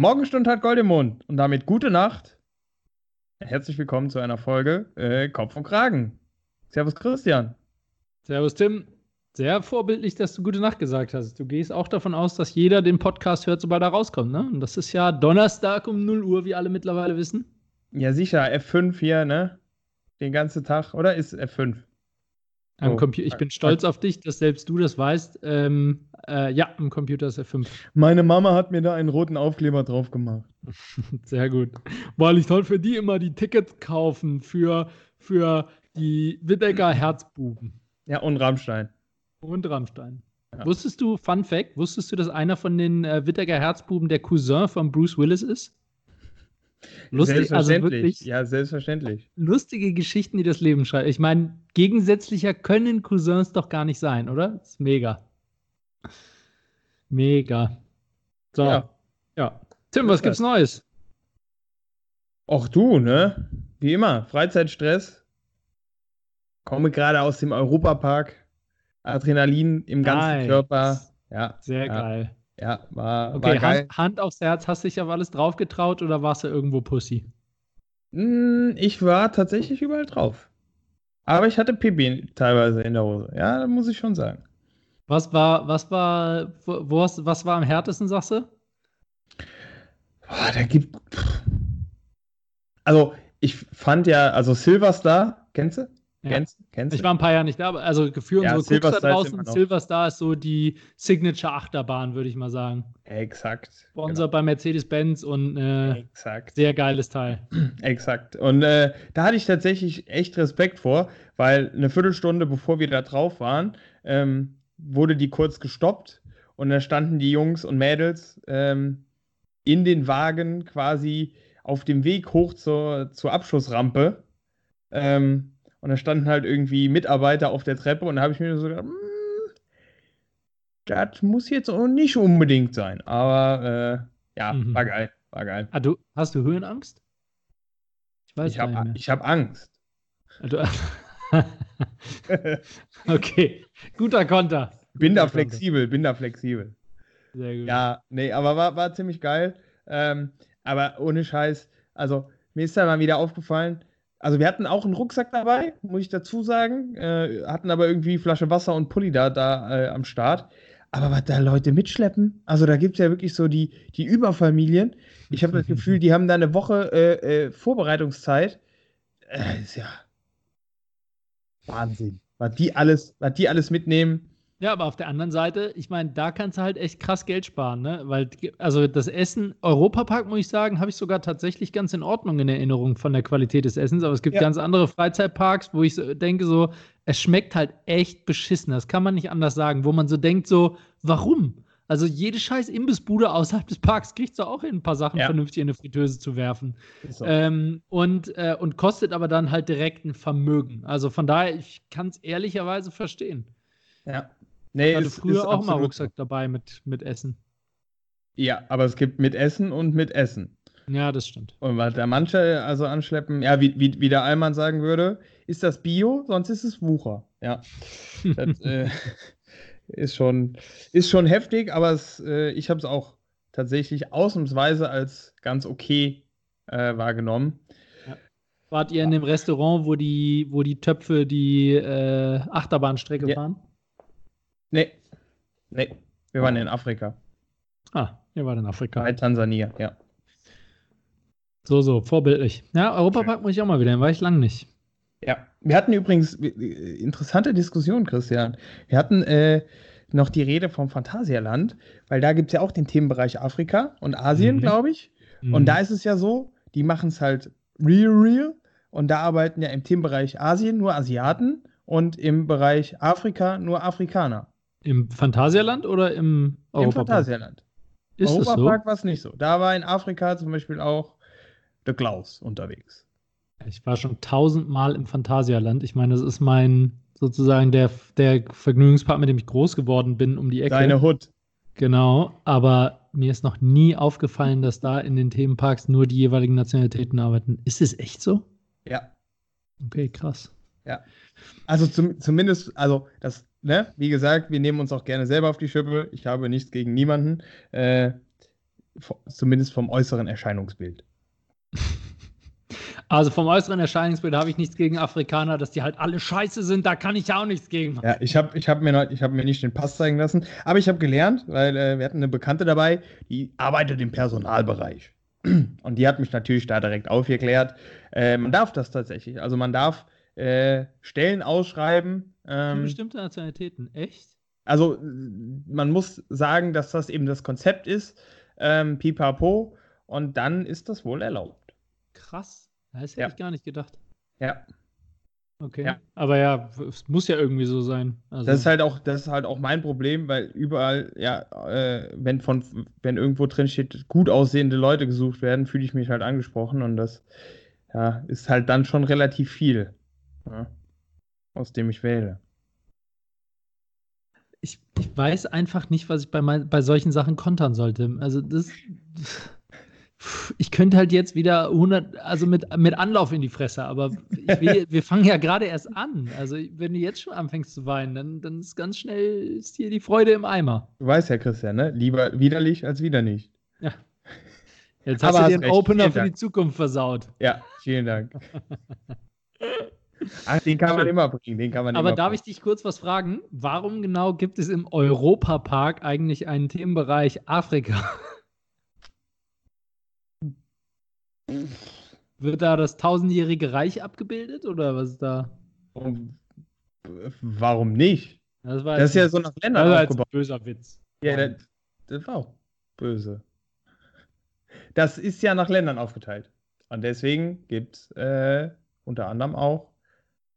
Morgenstund hat Gold im Mund und damit gute Nacht. Herzlich willkommen zu einer Folge äh, Kopf und Kragen. Servus Christian. Servus Tim. Sehr vorbildlich, dass du gute Nacht gesagt hast. Du gehst auch davon aus, dass jeder den Podcast hört, sobald er rauskommt, ne? Und das ist ja Donnerstag um 0 Uhr, wie alle mittlerweile wissen. Ja, sicher, F5 hier, ne? Den ganzen Tag, oder ist F5? Am oh. Ich bin stolz auf dich, dass selbst du das weißt. Ähm, äh, ja, im Computer ist F5. Meine Mama hat mir da einen roten Aufkleber drauf gemacht. Sehr gut. Weil ich soll für die immer die Tickets kaufen für, für die Wittecker Herzbuben. Ja, und Rammstein. Und Rammstein. Ja. Wusstest du, Fun Fact, wusstest du, dass einer von den äh, Wittecker Herzbuben der Cousin von Bruce Willis ist? Lustig, also wirklich. Ja, selbstverständlich. Lustige Geschichten, die das Leben schreiben. Ich meine, gegensätzlicher können Cousins doch gar nicht sein, oder? Das ist mega. Mega. So. Ja. ja. Tim, was gibt's Neues? Auch du, ne? Wie immer, Freizeitstress. Komme gerade aus dem Europapark. Adrenalin im ganzen nice. Körper. Ja. Sehr ja. geil. Ja, war, okay, war. Hand, Hand, aufs Herz, hast du dich auf alles drauf getraut oder warst du irgendwo Pussy? Hm, ich war tatsächlich überall drauf. Aber ich hatte Pipi teilweise in der Hose. Ja, muss ich schon sagen. Was war, was war, wo, hast, was war am härtesten, sagst du? Boah, da gibt. Also, ich fand ja, also Silverstar, kennst du? Ja. Kennst, kennst ich war ein paar Jahre nicht da, aber also für ja, unsere Cooks da draußen, Silverstar ist so die Signature-Achterbahn, würde ich mal sagen. Exakt. Sponsor genau. bei Mercedes-Benz und äh, sehr geiles Teil. Exakt. Und äh, da hatte ich tatsächlich echt Respekt vor, weil eine Viertelstunde bevor wir da drauf waren, ähm, wurde die kurz gestoppt und da standen die Jungs und Mädels ähm, in den Wagen quasi auf dem Weg hoch zur, zur Abschussrampe. Ähm, und da standen halt irgendwie Mitarbeiter auf der Treppe und da habe ich mir so gedacht, hm, das muss jetzt auch nicht unbedingt sein. Aber äh, ja, mhm. war geil. War geil. Ah, du, hast du Höhenangst? Ich weiß ich hab, Ich habe Angst. Also, okay, guter Konter. Bin da flexibel, bin da flexibel. Sehr gut. Ja, nee, aber war, war ziemlich geil. Ähm, aber ohne Scheiß, also mir ist da mal wieder aufgefallen, also wir hatten auch einen Rucksack dabei, muss ich dazu sagen. Äh, hatten aber irgendwie Flasche Wasser und Pulli da, da äh, am Start. Aber was da Leute mitschleppen, also da gibt es ja wirklich so die, die Überfamilien. Ich habe das Gefühl, die haben da eine Woche äh, äh Vorbereitungszeit. Äh, ist ja Wahnsinn. Was die alles, was die alles mitnehmen. Ja, aber auf der anderen Seite, ich meine, da kannst du halt echt krass Geld sparen, ne? Weil, also das Essen, Europapark, muss ich sagen, habe ich sogar tatsächlich ganz in Ordnung in Erinnerung von der Qualität des Essens. Aber es gibt ja. ganz andere Freizeitparks, wo ich so denke, so, es schmeckt halt echt beschissen. Das kann man nicht anders sagen, wo man so denkt, so, warum? Also jede scheiß Imbissbude außerhalb des Parks kriegt so auch hin, ein paar Sachen ja. vernünftig in eine Fritteuse zu werfen. So. Ähm, und, äh, und kostet aber dann halt direkt ein Vermögen. Also von daher, ich kann es ehrlicherweise verstehen. Ja. Nee, ich hatte ist, früher ist auch mal Rucksack dabei mit, mit Essen. Ja, aber es gibt mit Essen und mit Essen. Ja, das stimmt. Und was da manche also anschleppen, ja, wie, wie, wie der Allmann sagen würde, ist das Bio, sonst ist es Wucher. Ja. das äh, ist, schon, ist schon heftig, aber es, äh, ich habe es auch tatsächlich ausnahmsweise als ganz okay äh, wahrgenommen. Ja. Wart ihr in dem Restaurant, wo die, wo die Töpfe die äh, Achterbahnstrecke ja. fahren? Nee. Nee. Wir waren in Afrika. Ah, wir waren in Afrika. Bei Tansania, ja. So, so, vorbildlich. Ja, Europapark muss ich auch mal wieder, war ich lang nicht. Ja, wir hatten übrigens interessante Diskussion, Christian. Wir hatten äh, noch die Rede vom Phantasialand, weil da gibt es ja auch den Themenbereich Afrika und Asien, mhm. glaube ich. Mhm. Und da ist es ja so, die machen es halt real, real. Und da arbeiten ja im Themenbereich Asien nur Asiaten und im Bereich Afrika nur Afrikaner. Im Phantasialand oder im Europapark? Im Phantasialand. Ist Europapark so? war es nicht so. Da war in Afrika zum Beispiel auch der Klaus unterwegs. Ich war schon tausendmal im Phantasialand. Ich meine, das ist mein sozusagen der, der Vergnügungspark, mit dem ich groß geworden bin, um die Ecke. Deine Hut. Genau, aber mir ist noch nie aufgefallen, dass da in den Themenparks nur die jeweiligen Nationalitäten arbeiten. Ist es echt so? Ja. Okay, krass. Ja. Also zum, zumindest, also das ne, wie gesagt, wir nehmen uns auch gerne selber auf die Schippe. Ich habe nichts gegen niemanden. Äh, zumindest vom äußeren Erscheinungsbild. Also vom äußeren Erscheinungsbild habe ich nichts gegen Afrikaner, dass die halt alle scheiße sind, da kann ich auch nichts gegen machen. Ja, ich habe ich hab mir, hab mir nicht den Pass zeigen lassen, aber ich habe gelernt, weil äh, wir hatten eine Bekannte dabei, die arbeitet im Personalbereich. Und die hat mich natürlich da direkt aufgeklärt. Äh, man darf das tatsächlich. Also man darf äh, Stellen ausschreiben. Ähm, Für bestimmte Nationalitäten, echt? Also man muss sagen, dass das eben das Konzept ist, ähm, pipapo, und dann ist das wohl erlaubt. Krass. Das hätte ja. ich gar nicht gedacht. Ja. Okay. Ja. Aber ja, es muss ja irgendwie so sein. Also das ist halt auch, das ist halt auch mein Problem, weil überall, ja, äh, wenn von, wenn irgendwo drin steht, gut aussehende Leute gesucht werden, fühle ich mich halt angesprochen und das ja, ist halt dann schon relativ viel, ja, aus dem ich wähle. Ich, ich weiß einfach nicht, was ich bei, mein, bei solchen Sachen kontern sollte. Also das ich könnte halt jetzt wieder 100, also mit, mit Anlauf in die Fresse, aber will, wir fangen ja gerade erst an. Also, wenn du jetzt schon anfängst zu weinen, dann, dann ist ganz schnell ist hier die Freude im Eimer. Du weißt ja, Christian, ne? Lieber widerlich als wieder nicht. Ja. Jetzt hast aber du dir einen Opener für Dank. die Zukunft versaut. Ja, vielen Dank. Ach, den kann man immer bringen, den kann man Aber darf bringen. ich dich kurz was fragen? Warum genau gibt es im Europapark eigentlich einen Themenbereich Afrika? Wird da das tausendjährige Reich abgebildet oder was ist da? Warum nicht? Das, das ist ja so nach Ländern das aufgebaut. Ein böser Witz. Ja, das, das war auch böse. Das ist ja nach Ländern aufgeteilt. Und deswegen gibt es äh, unter anderem auch,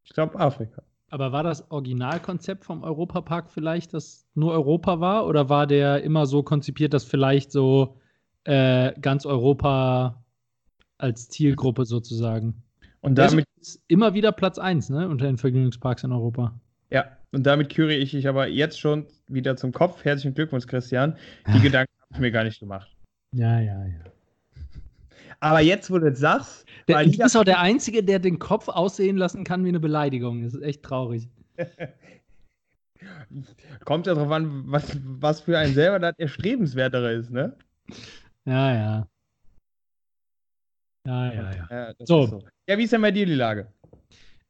ich glaube, Afrika. Aber war das Originalkonzept vom Europapark vielleicht, dass nur Europa war? Oder war der immer so konzipiert, dass vielleicht so äh, ganz Europa als Zielgruppe sozusagen. Und damit ist immer wieder Platz 1 ne, unter den Vergnügungsparks in Europa. Ja, und damit küre ich dich aber jetzt schon wieder zum Kopf. Herzlichen Glückwunsch, Christian. Die Gedanken habe ich mir gar nicht gemacht. Ja, ja, ja. Aber jetzt, wo du das sagst. Der, du bist auch der Einzige, der den Kopf aussehen lassen kann wie eine Beleidigung. Das ist echt traurig. Kommt ja darauf an, was, was für einen selber das erstrebenswertere ist, ne? Ja, ja. Ja, ja, ja. Ja, so. so. ja wie ist denn bei dir die Lage?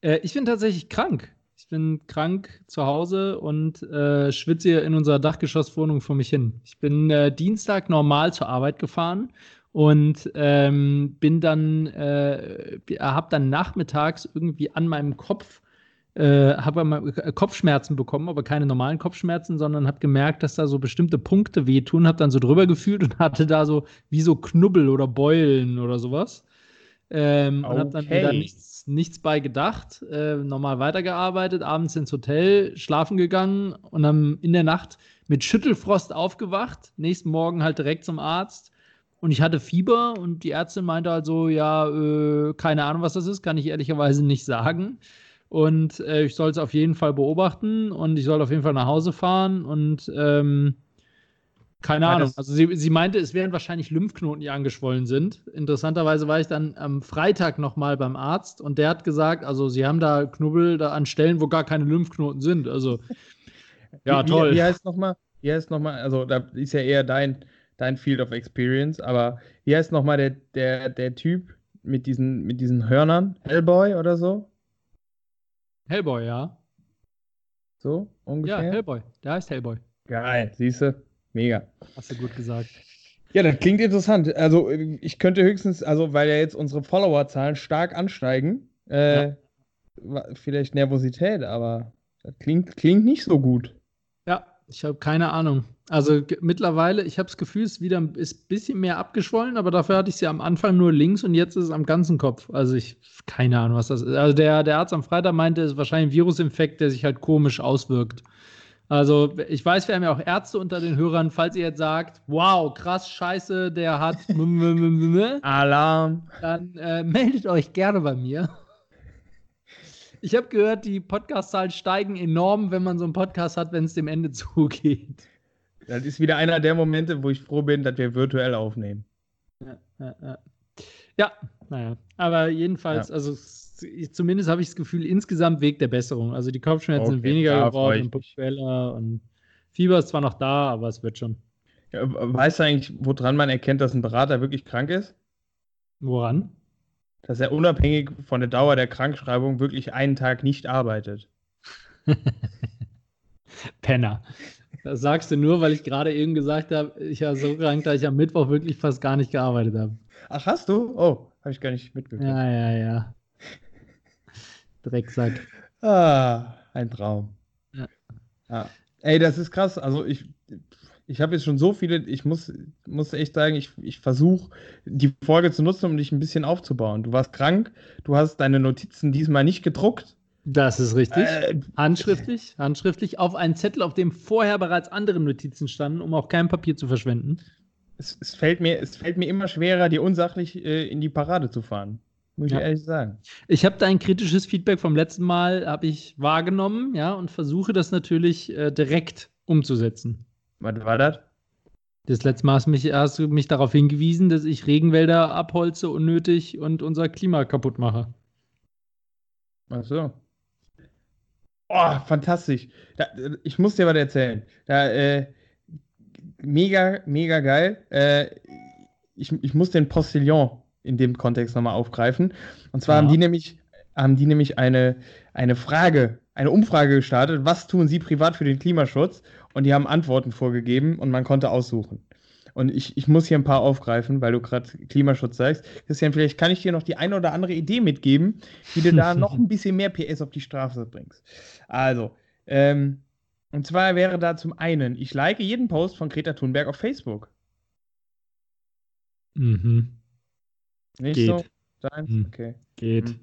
Äh, ich bin tatsächlich krank. Ich bin krank zu Hause und äh, schwitze hier in unserer Dachgeschosswohnung vor mich hin. Ich bin äh, Dienstag normal zur Arbeit gefahren und ähm, bin dann, äh, habe dann nachmittags irgendwie an meinem Kopf äh, habe Kopfschmerzen bekommen, aber keine normalen Kopfschmerzen, sondern habe gemerkt, dass da so bestimmte Punkte wehtun, habe dann so drüber gefühlt und hatte da so wie so Knubbel oder Beulen oder sowas. Ähm, okay. Und habe dann wieder nichts, nichts bei gedacht, äh, normal weitergearbeitet, abends ins Hotel, schlafen gegangen und dann in der Nacht mit Schüttelfrost aufgewacht, nächsten Morgen halt direkt zum Arzt. Und ich hatte Fieber und die Ärztin meinte halt so, ja, äh, keine Ahnung, was das ist, kann ich ehrlicherweise nicht sagen. Und äh, ich soll es auf jeden Fall beobachten und ich soll auf jeden Fall nach Hause fahren und ähm, keine Ahnung. Also sie, sie meinte, es wären wahrscheinlich Lymphknoten, die angeschwollen sind. Interessanterweise war ich dann am Freitag nochmal beim Arzt und der hat gesagt, also sie haben da Knubbel da an Stellen, wo gar keine Lymphknoten sind. Also ja, wie, toll. Wie, wie heißt nochmal, wie heißt nochmal, also da ist ja eher dein, dein Field of Experience, aber wie heißt nochmal der, der, der Typ mit diesen, mit diesen Hörnern? Hellboy oder so? Hellboy, ja. So ungefähr? Ja, Hellboy. Der heißt Hellboy. Geil, siehst du? Mega. Hast du gut gesagt. Ja, das klingt interessant. Also, ich könnte höchstens, also, weil ja jetzt unsere Followerzahlen stark ansteigen, äh, ja. vielleicht Nervosität, aber das klingt, klingt nicht so gut. Ja, ich habe keine Ahnung. Also mittlerweile, ich habe das Gefühl, es ist wieder ein bisschen mehr abgeschwollen, aber dafür hatte ich sie ja am Anfang nur links und jetzt ist es am ganzen Kopf. Also ich, keine Ahnung, was das ist. Also der, der Arzt am Freitag meinte, es ist wahrscheinlich ein Virusinfekt, der sich halt komisch auswirkt. Also ich weiß, wir haben ja auch Ärzte unter den Hörern, falls ihr jetzt sagt, wow, krass, scheiße, der hat Alarm, dann äh, meldet euch gerne bei mir. Ich habe gehört, die Podcast-Zahlen steigen enorm, wenn man so einen Podcast hat, wenn es dem Ende zugeht. Das ist wieder einer der Momente, wo ich froh bin, dass wir virtuell aufnehmen. Ja, ja, ja. ja naja. Aber jedenfalls, ja. also zumindest habe ich das Gefühl, insgesamt Weg der Besserung. Also die Kopfschmerzen okay, sind weniger geworden und punktueller und Fieber ist zwar noch da, aber es wird schon. Weißt du eigentlich, woran man erkennt, dass ein Berater wirklich krank ist? Woran? Dass er unabhängig von der Dauer der Krankschreibung wirklich einen Tag nicht arbeitet. Penner. Das sagst du nur, weil ich gerade eben gesagt habe, ich war so krank, dass ich am Mittwoch wirklich fast gar nicht gearbeitet habe. Ach, hast du? Oh, habe ich gar nicht mitbekommen. Ja, ja, ja. Drecksack. Ah, ein Traum. Ja. ja. Ey, das ist krass. Also ich, ich habe jetzt schon so viele, ich muss, muss echt sagen, ich, ich versuche die Folge zu nutzen, um dich ein bisschen aufzubauen. Du warst krank, du hast deine Notizen diesmal nicht gedruckt. Das ist richtig. Äh, handschriftlich, handschriftlich auf einen Zettel, auf dem vorher bereits andere Notizen standen, um auch kein Papier zu verschwenden. Es, es fällt, mir, es fällt mir immer schwerer, dir unsachlich äh, in die Parade zu fahren. Muss ja. ich ehrlich sagen. Ich habe dein kritisches Feedback vom letzten Mal habe ich wahrgenommen, ja, und versuche das natürlich äh, direkt umzusetzen. Was war das? Das letzte Mal hast, mich, hast du mich darauf hingewiesen, dass ich Regenwälder abholze unnötig und unser Klima kaputt mache. Ach so. Oh, fantastisch. Da, ich muss dir was erzählen. Da, äh, mega, mega geil. Äh, ich, ich muss den Postillon in dem Kontext nochmal aufgreifen. Und zwar ja. haben die nämlich, haben die nämlich eine, eine Frage, eine Umfrage gestartet, was tun sie privat für den Klimaschutz? Und die haben Antworten vorgegeben und man konnte aussuchen. Und ich, ich muss hier ein paar aufgreifen, weil du gerade Klimaschutz sagst. Christian, vielleicht kann ich dir noch die eine oder andere Idee mitgeben, wie du da noch ein bisschen mehr PS auf die Straße bringst. Also, ähm, und zwar wäre da zum einen, ich like jeden Post von Greta Thunberg auf Facebook. Mhm. Nicht Geht. so? Deins? Mhm. Okay. Geht. Mhm.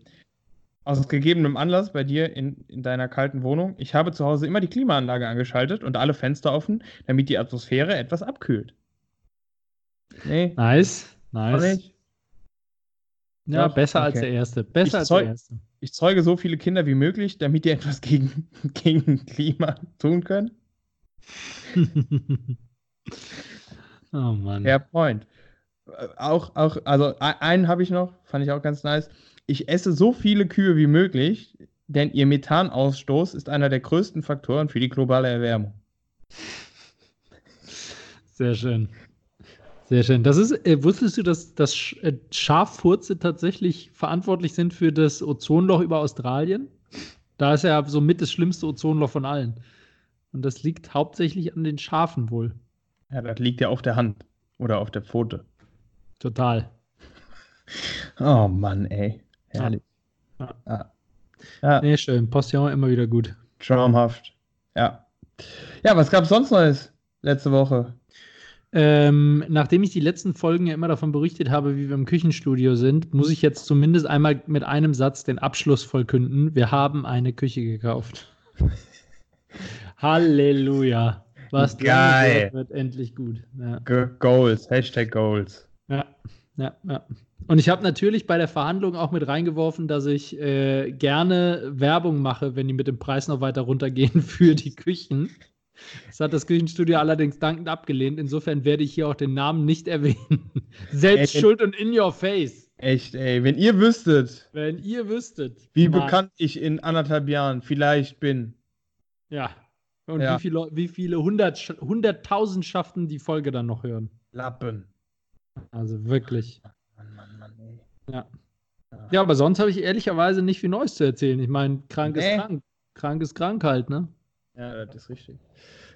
Aus gegebenem Anlass bei dir in, in deiner kalten Wohnung. Ich habe zu Hause immer die Klimaanlage angeschaltet und alle Fenster offen, damit die Atmosphäre etwas abkühlt. Nee. Nice, nice. Ja, Doch, besser okay. als der erste. Besser als der erste. Ich zeuge so viele Kinder wie möglich, damit die etwas gegen, gegen Klima tun können. oh Mann. Fair point. Auch, auch, also einen habe ich noch, fand ich auch ganz nice. Ich esse so viele Kühe wie möglich, denn ihr Methanausstoß ist einer der größten Faktoren für die globale Erwärmung. Sehr schön. Sehr schön. Das ist, äh, wusstest du, dass, dass äh, Schaffurze tatsächlich verantwortlich sind für das Ozonloch über Australien? Da ist ja somit das schlimmste Ozonloch von allen. Und das liegt hauptsächlich an den Schafen wohl. Ja, das liegt ja auf der Hand oder auf der Pfote. Total. Oh Mann, ey. Herrlich. Ja. ja. ja. Nee, schön. Postillon immer wieder gut. Traumhaft. Ja. Ja, was gab es sonst Neues letzte Woche? Ähm, nachdem ich die letzten Folgen ja immer davon berichtet habe, wie wir im Küchenstudio sind, muss ich jetzt zumindest einmal mit einem Satz den Abschluss vollkünden. Wir haben eine Küche gekauft. Halleluja. Was Geil. wird endlich gut. Ja. Goals. Hashtag Goals. Ja, ja, ja. Und ich habe natürlich bei der Verhandlung auch mit reingeworfen, dass ich äh, gerne Werbung mache, wenn die mit dem Preis noch weiter runtergehen für die Küchen. Das hat das Küchenstudio allerdings dankend abgelehnt. Insofern werde ich hier auch den Namen nicht erwähnen. Selbst ey, schuld und in your face. Echt, ey. Wenn ihr wüsstet. Wenn ihr wüsstet. Wie Mann. bekannt ich in anderthalb Jahren vielleicht bin. Ja. Und ja. wie viele, wie viele hundert, hunderttausendschaften die Folge dann noch hören. Lappen. Also wirklich. Mann, Mann, Mann, ey. Ja. Ja, aber sonst habe ich ehrlicherweise nicht viel Neues zu erzählen. Ich meine, krank nee. ist krank. Krank ist krank halt, ne? Ja, das ist richtig.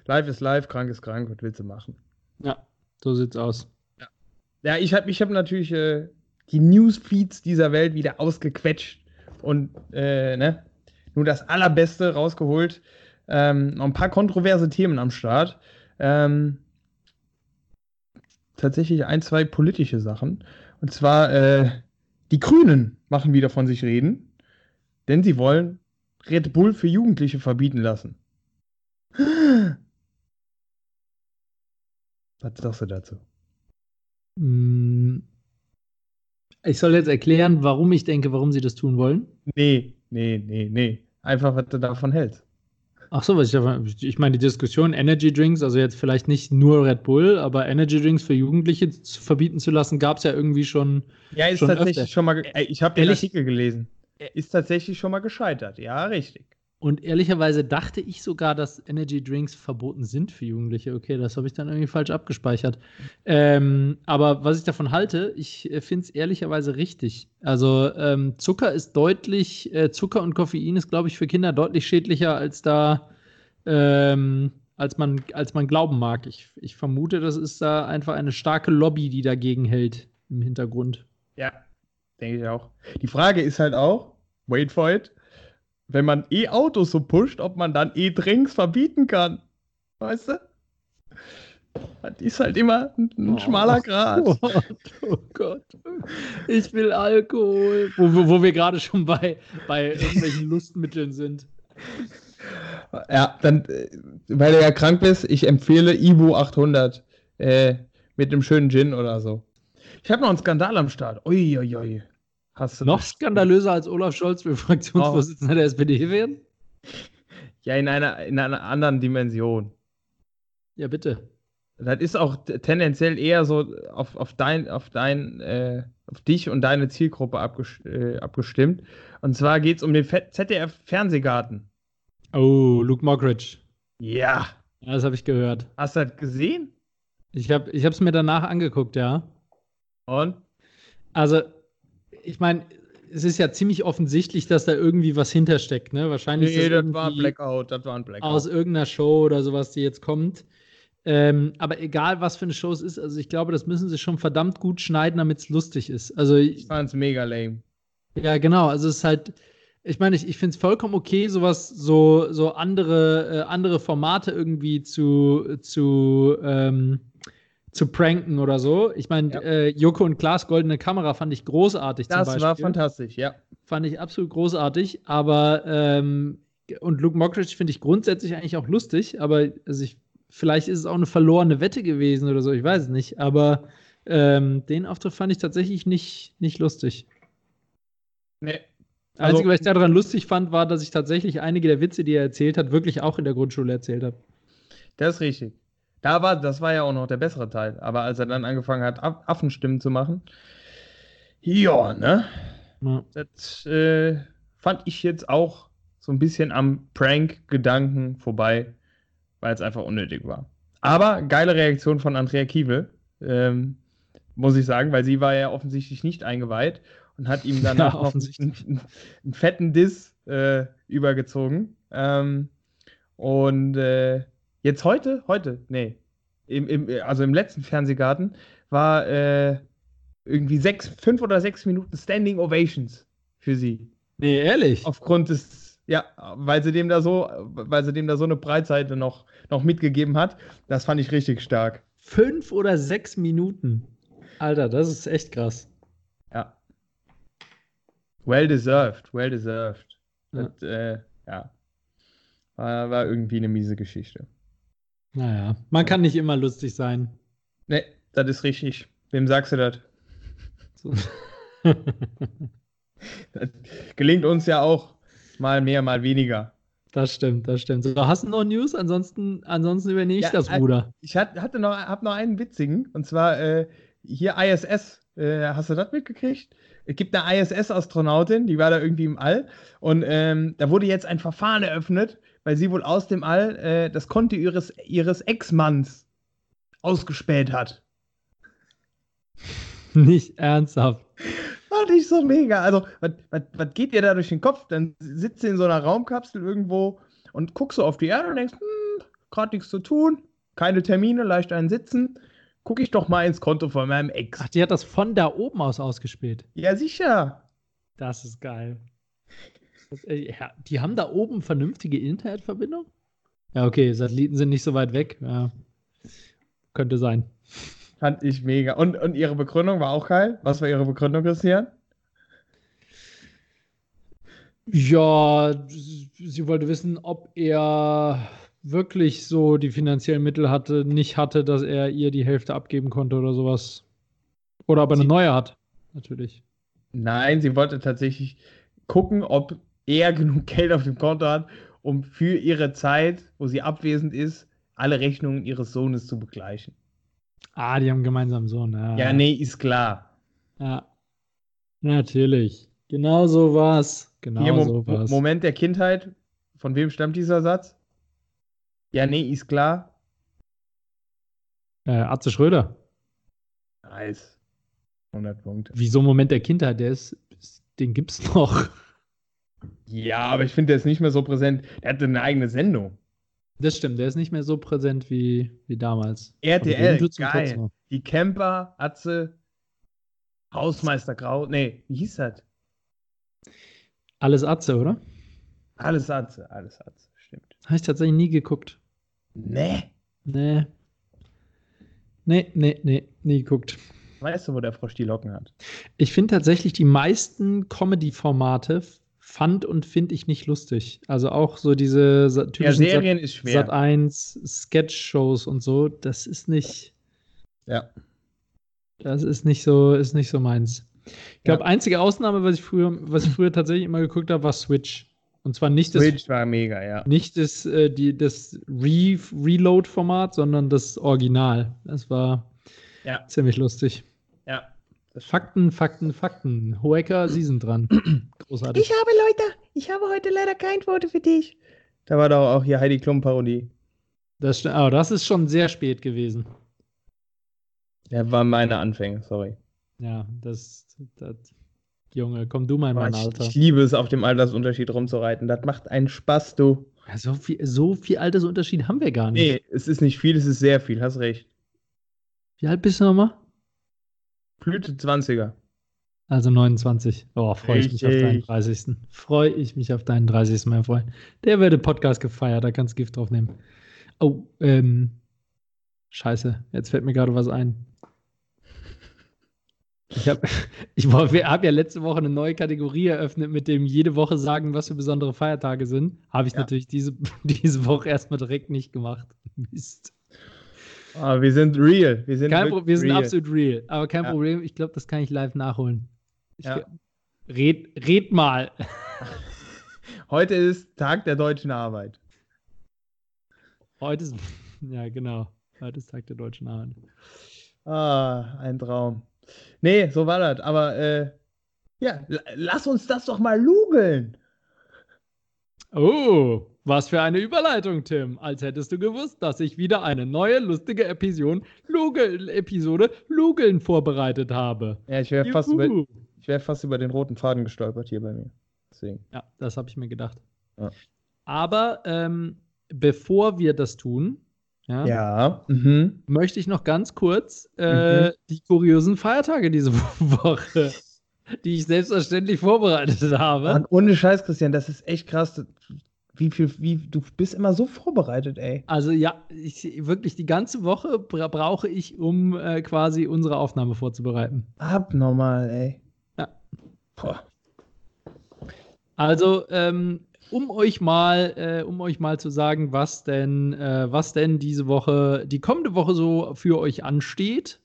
Live ist live, krank ist krank, was willst du machen? Ja, so sieht's aus. Ja, ja ich habe ich hab natürlich äh, die Newsfeeds dieser Welt wieder ausgequetscht und äh, ne, nur das Allerbeste rausgeholt. Ähm, noch ein paar kontroverse Themen am Start. Ähm, tatsächlich ein, zwei politische Sachen. Und zwar, äh, die Grünen machen wieder von sich reden, denn sie wollen Red Bull für Jugendliche verbieten lassen. Was sagst du dazu? Mm, ich soll jetzt erklären, warum ich denke, warum sie das tun wollen? Nee, nee, nee, nee. Einfach, was du davon hältst. Ach so, was ich, ich meine, die Diskussion Energy Drinks, also jetzt vielleicht nicht nur Red Bull, aber Energy Drinks für Jugendliche zu verbieten zu lassen, gab es ja irgendwie schon. Ja, ist schon tatsächlich öfter. schon mal. Ich habe den Artikel gelesen. Ist tatsächlich schon mal gescheitert. Ja, richtig. Und ehrlicherweise dachte ich sogar, dass Energy Drinks verboten sind für Jugendliche. Okay, das habe ich dann irgendwie falsch abgespeichert. Ähm, aber was ich davon halte, ich äh, finde es ehrlicherweise richtig. Also ähm, Zucker ist deutlich, äh, Zucker und Koffein ist, glaube ich, für Kinder deutlich schädlicher, als da, ähm, als man, als man glauben mag. Ich, ich vermute, das ist da einfach eine starke Lobby, die dagegen hält im Hintergrund. Ja, denke ich auch. Die Frage ist halt auch, wait for it, wenn man E-Autos so pusht, ob man dann E-Drinks verbieten kann. Weißt du? Das ist halt immer ein, ein oh, schmaler Grat. Oh Gott, oh Gott. Ich will Alkohol. Wo, wo, wo wir gerade schon bei, bei irgendwelchen Lustmitteln sind. Ja, dann, äh, weil du ja krank bist, ich empfehle Ibu 800 äh, mit einem schönen Gin oder so. Ich habe noch einen Skandal am Start. Uiuiui. Ui, ui. Noch skandalöser als Olaf Scholz will Fraktionsvorsitzender oh. der SPD werden? Ja, in einer, in einer anderen Dimension. Ja, bitte. Das ist auch tendenziell eher so auf, auf dein, auf dein, äh, auf dich und deine Zielgruppe abgest äh, abgestimmt. Und zwar geht es um den ZDF-Fernsehgarten. Oh, Luke Mockridge. Ja. ja das habe ich gehört. Hast du das gesehen? Ich habe es mir danach angeguckt, ja. Und? Also, ich meine, es ist ja ziemlich offensichtlich, dass da irgendwie was hintersteckt, ne? Wahrscheinlich. Nee, das, das war ein Blackout, das war ein Blackout. Aus irgendeiner Show oder sowas, die jetzt kommt. Ähm, aber egal, was für eine Show es ist, also ich glaube, das müssen sie schon verdammt gut schneiden, damit es lustig ist. Also ich, ich fand es mega lame. Ja, genau. Also es ist halt, ich meine, ich, ich finde es vollkommen okay, sowas, so, so andere, äh, andere Formate irgendwie zu, zu ähm, zu pranken oder so. Ich meine, ja. äh, Joko und Klaas goldene Kamera fand ich großartig. Das war fantastisch, ja. Fand ich absolut großartig, aber ähm, und Luke Mockridge finde ich grundsätzlich eigentlich auch lustig, aber also ich, vielleicht ist es auch eine verlorene Wette gewesen oder so, ich weiß es nicht, aber ähm, den Auftritt fand ich tatsächlich nicht, nicht lustig. Nee. Das Einzige, also, was ich daran lustig fand, war, dass ich tatsächlich einige der Witze, die er erzählt hat, wirklich auch in der Grundschule erzählt habe. Das ist richtig. Da war, das war ja auch noch der bessere Teil. Aber als er dann angefangen hat, Affenstimmen zu machen, ja, ne? Ja. Das äh, fand ich jetzt auch so ein bisschen am Prank-Gedanken vorbei, weil es einfach unnötig war. Aber geile Reaktion von Andrea Kiewel, ähm, muss ich sagen, weil sie war ja offensichtlich nicht eingeweiht und hat ihm danach ja, noch einen, einen, fetten Diss äh, übergezogen. Ähm, und äh, Jetzt heute, heute, nee, im, im, also im letzten Fernsehgarten war äh, irgendwie sechs, fünf oder sechs Minuten Standing Ovations für sie. Nee, ehrlich? Aufgrund des, ja, weil sie dem da so, weil sie dem da so eine Breitseite noch, noch mitgegeben hat. Das fand ich richtig stark. Fünf oder sechs Minuten. Alter, das ist echt krass. Ja. Well deserved, well deserved. Ja, das, äh, ja. War, war irgendwie eine miese Geschichte. Naja, man kann nicht immer lustig sein. Nee, das ist richtig. Wem sagst du das? So. das gelingt uns ja auch mal mehr, mal weniger. Das stimmt, das stimmt. So, hast du noch News? Ansonsten, ansonsten übernehme ich ja, das, Bruder. Ich hatte noch, hab noch einen witzigen, und zwar äh, hier ISS. Äh, hast du das mitgekriegt? Es gibt eine ISS-Astronautin, die war da irgendwie im All, und ähm, da wurde jetzt ein Verfahren eröffnet, weil sie wohl aus dem All äh, das Konto ihres, ihres Ex-Manns ausgespäht hat. Nicht ernsthaft. Fand ich so mega. Also, was geht ihr da durch den Kopf? Dann sitzt sie in so einer Raumkapsel irgendwo und guckst so auf die Erde und denkst, hm, gerade nichts zu tun, keine Termine, leicht einen Sitzen. Guck ich doch mal ins Konto von meinem Ex. Ach, die hat das von da oben aus ausgespielt. Ja, sicher. Das ist geil. Äh, die haben da oben vernünftige Internetverbindung? Ja, okay, Satelliten sind nicht so weit weg. Ja, könnte sein. Fand ich mega. Und, und ihre Begründung war auch geil. Was war ihre Begründung, Christian? Ja, sie wollte wissen, ob er wirklich so die finanziellen Mittel hatte, nicht hatte, dass er ihr die Hälfte abgeben konnte oder sowas. Oder ob er eine neue hat, natürlich. Nein, sie wollte tatsächlich gucken, ob er genug Geld auf dem Konto hat, um für ihre Zeit, wo sie abwesend ist, alle Rechnungen ihres Sohnes zu begleichen. Ah, die haben gemeinsam einen Sohn. Ja, ja nee, ist klar. Ja, natürlich. Genau so war's. Genau Hier, so war's. Moment der Kindheit, Von wem stammt dieser Satz? Ja, nee, ist klar. Äh, Atze Schröder. Nice. 100 Punkte. Wie so ein Moment der Kindheit, der ist, den gibt's noch. Ja, aber ich finde, der ist nicht mehr so präsent. Der hatte eine eigene Sendung. Das stimmt, der ist nicht mehr so präsent wie, wie damals. RTL, geil. Die Camper, Atze, Hausmeister Grau. Nee, wie hieß das? Alles Atze, oder? Alles Atze, alles Atze, stimmt. Habe ich tatsächlich nie geguckt. Nee. Nee. Nee, nee, nee, nie geguckt. Weißt du, wo der Frosch die Locken hat? Ich finde tatsächlich die meisten Comedy-Formate fand und finde ich nicht lustig. Also auch so diese typischen ja, Serien Sat, ist schwer. Sat 1 Sketch-Shows und so, das ist nicht. Ja. Das ist nicht so, ist nicht so meins. Ich glaube, ja. einzige Ausnahme, was ich früher, was ich früher tatsächlich immer geguckt habe, war Switch. Und zwar nicht das. Switch war mega, ja. Nicht das, äh, die, das Re Reload-Format, sondern das Original. Das war ja. ziemlich lustig. Fakten, Fakten, Fakten. Hoeker, Sie sind dran. Großartig. Ich habe, Leute, ich habe heute leider kein Foto für dich. Da war doch auch hier Heidi Klum-Parodie. Das, oh, das ist schon sehr spät gewesen. Ja, war meine Anfänge, sorry. Ja, das, das Junge, komm du mal in mein ich, Alter. Ich liebe es, auf dem Altersunterschied rumzureiten. Das macht einen Spaß, du. Ja, so, viel, so viel Altersunterschied haben wir gar nicht. Nee, es ist nicht viel, es ist sehr viel, hast recht. Wie alt bist du nochmal? Blüte 20er. Also 29. Oh, freue ich mich auf deinen 30. Freue ich mich auf deinen 30. mein Freund. Der wird im Podcast gefeiert, da kannst du Gift drauf nehmen. Oh, ähm. Scheiße, jetzt fällt mir gerade was ein. Ich habe ich hab ja letzte Woche eine neue Kategorie eröffnet, mit dem jede Woche sagen, was für besondere Feiertage sind. Habe ich ja. natürlich diese, diese Woche erstmal direkt nicht gemacht. Mist. Aber wir sind real. Wir sind, kein wir sind real. absolut real. Aber kein ja. Problem, ich glaube, das kann ich live nachholen. Ich, ja. red, red mal. Heute ist Tag der deutschen Arbeit. Heute ist, ja genau, heute ist Tag der deutschen Arbeit. Ah, ein Traum. Nee, so war das. Aber äh, ja, lass uns das doch mal lugeln. Oh, was für eine Überleitung, Tim. Als hättest du gewusst, dass ich wieder eine neue lustige Episode Lugeln, Episode Lugeln vorbereitet habe. Ja, ich wäre fast, über, wär fast über den roten Faden gestolpert hier bei mir. Deswegen. Ja, das habe ich mir gedacht. Ja. Aber ähm, bevor wir das tun, ja. ja. Mhm. Möchte ich noch ganz kurz äh, mhm. die kuriosen Feiertage diese Woche, die ich selbstverständlich vorbereitet habe. Und ohne Scheiß, Christian, das ist echt krass. Wie viel, wie, du bist immer so vorbereitet, ey. Also ja, ich, wirklich die ganze Woche bra brauche ich, um äh, quasi unsere Aufnahme vorzubereiten. Abnormal, ey. Ja. Boah. Also, ähm, um euch mal, äh, um euch mal zu sagen, was denn, äh, was denn diese Woche, die kommende Woche so für euch ansteht.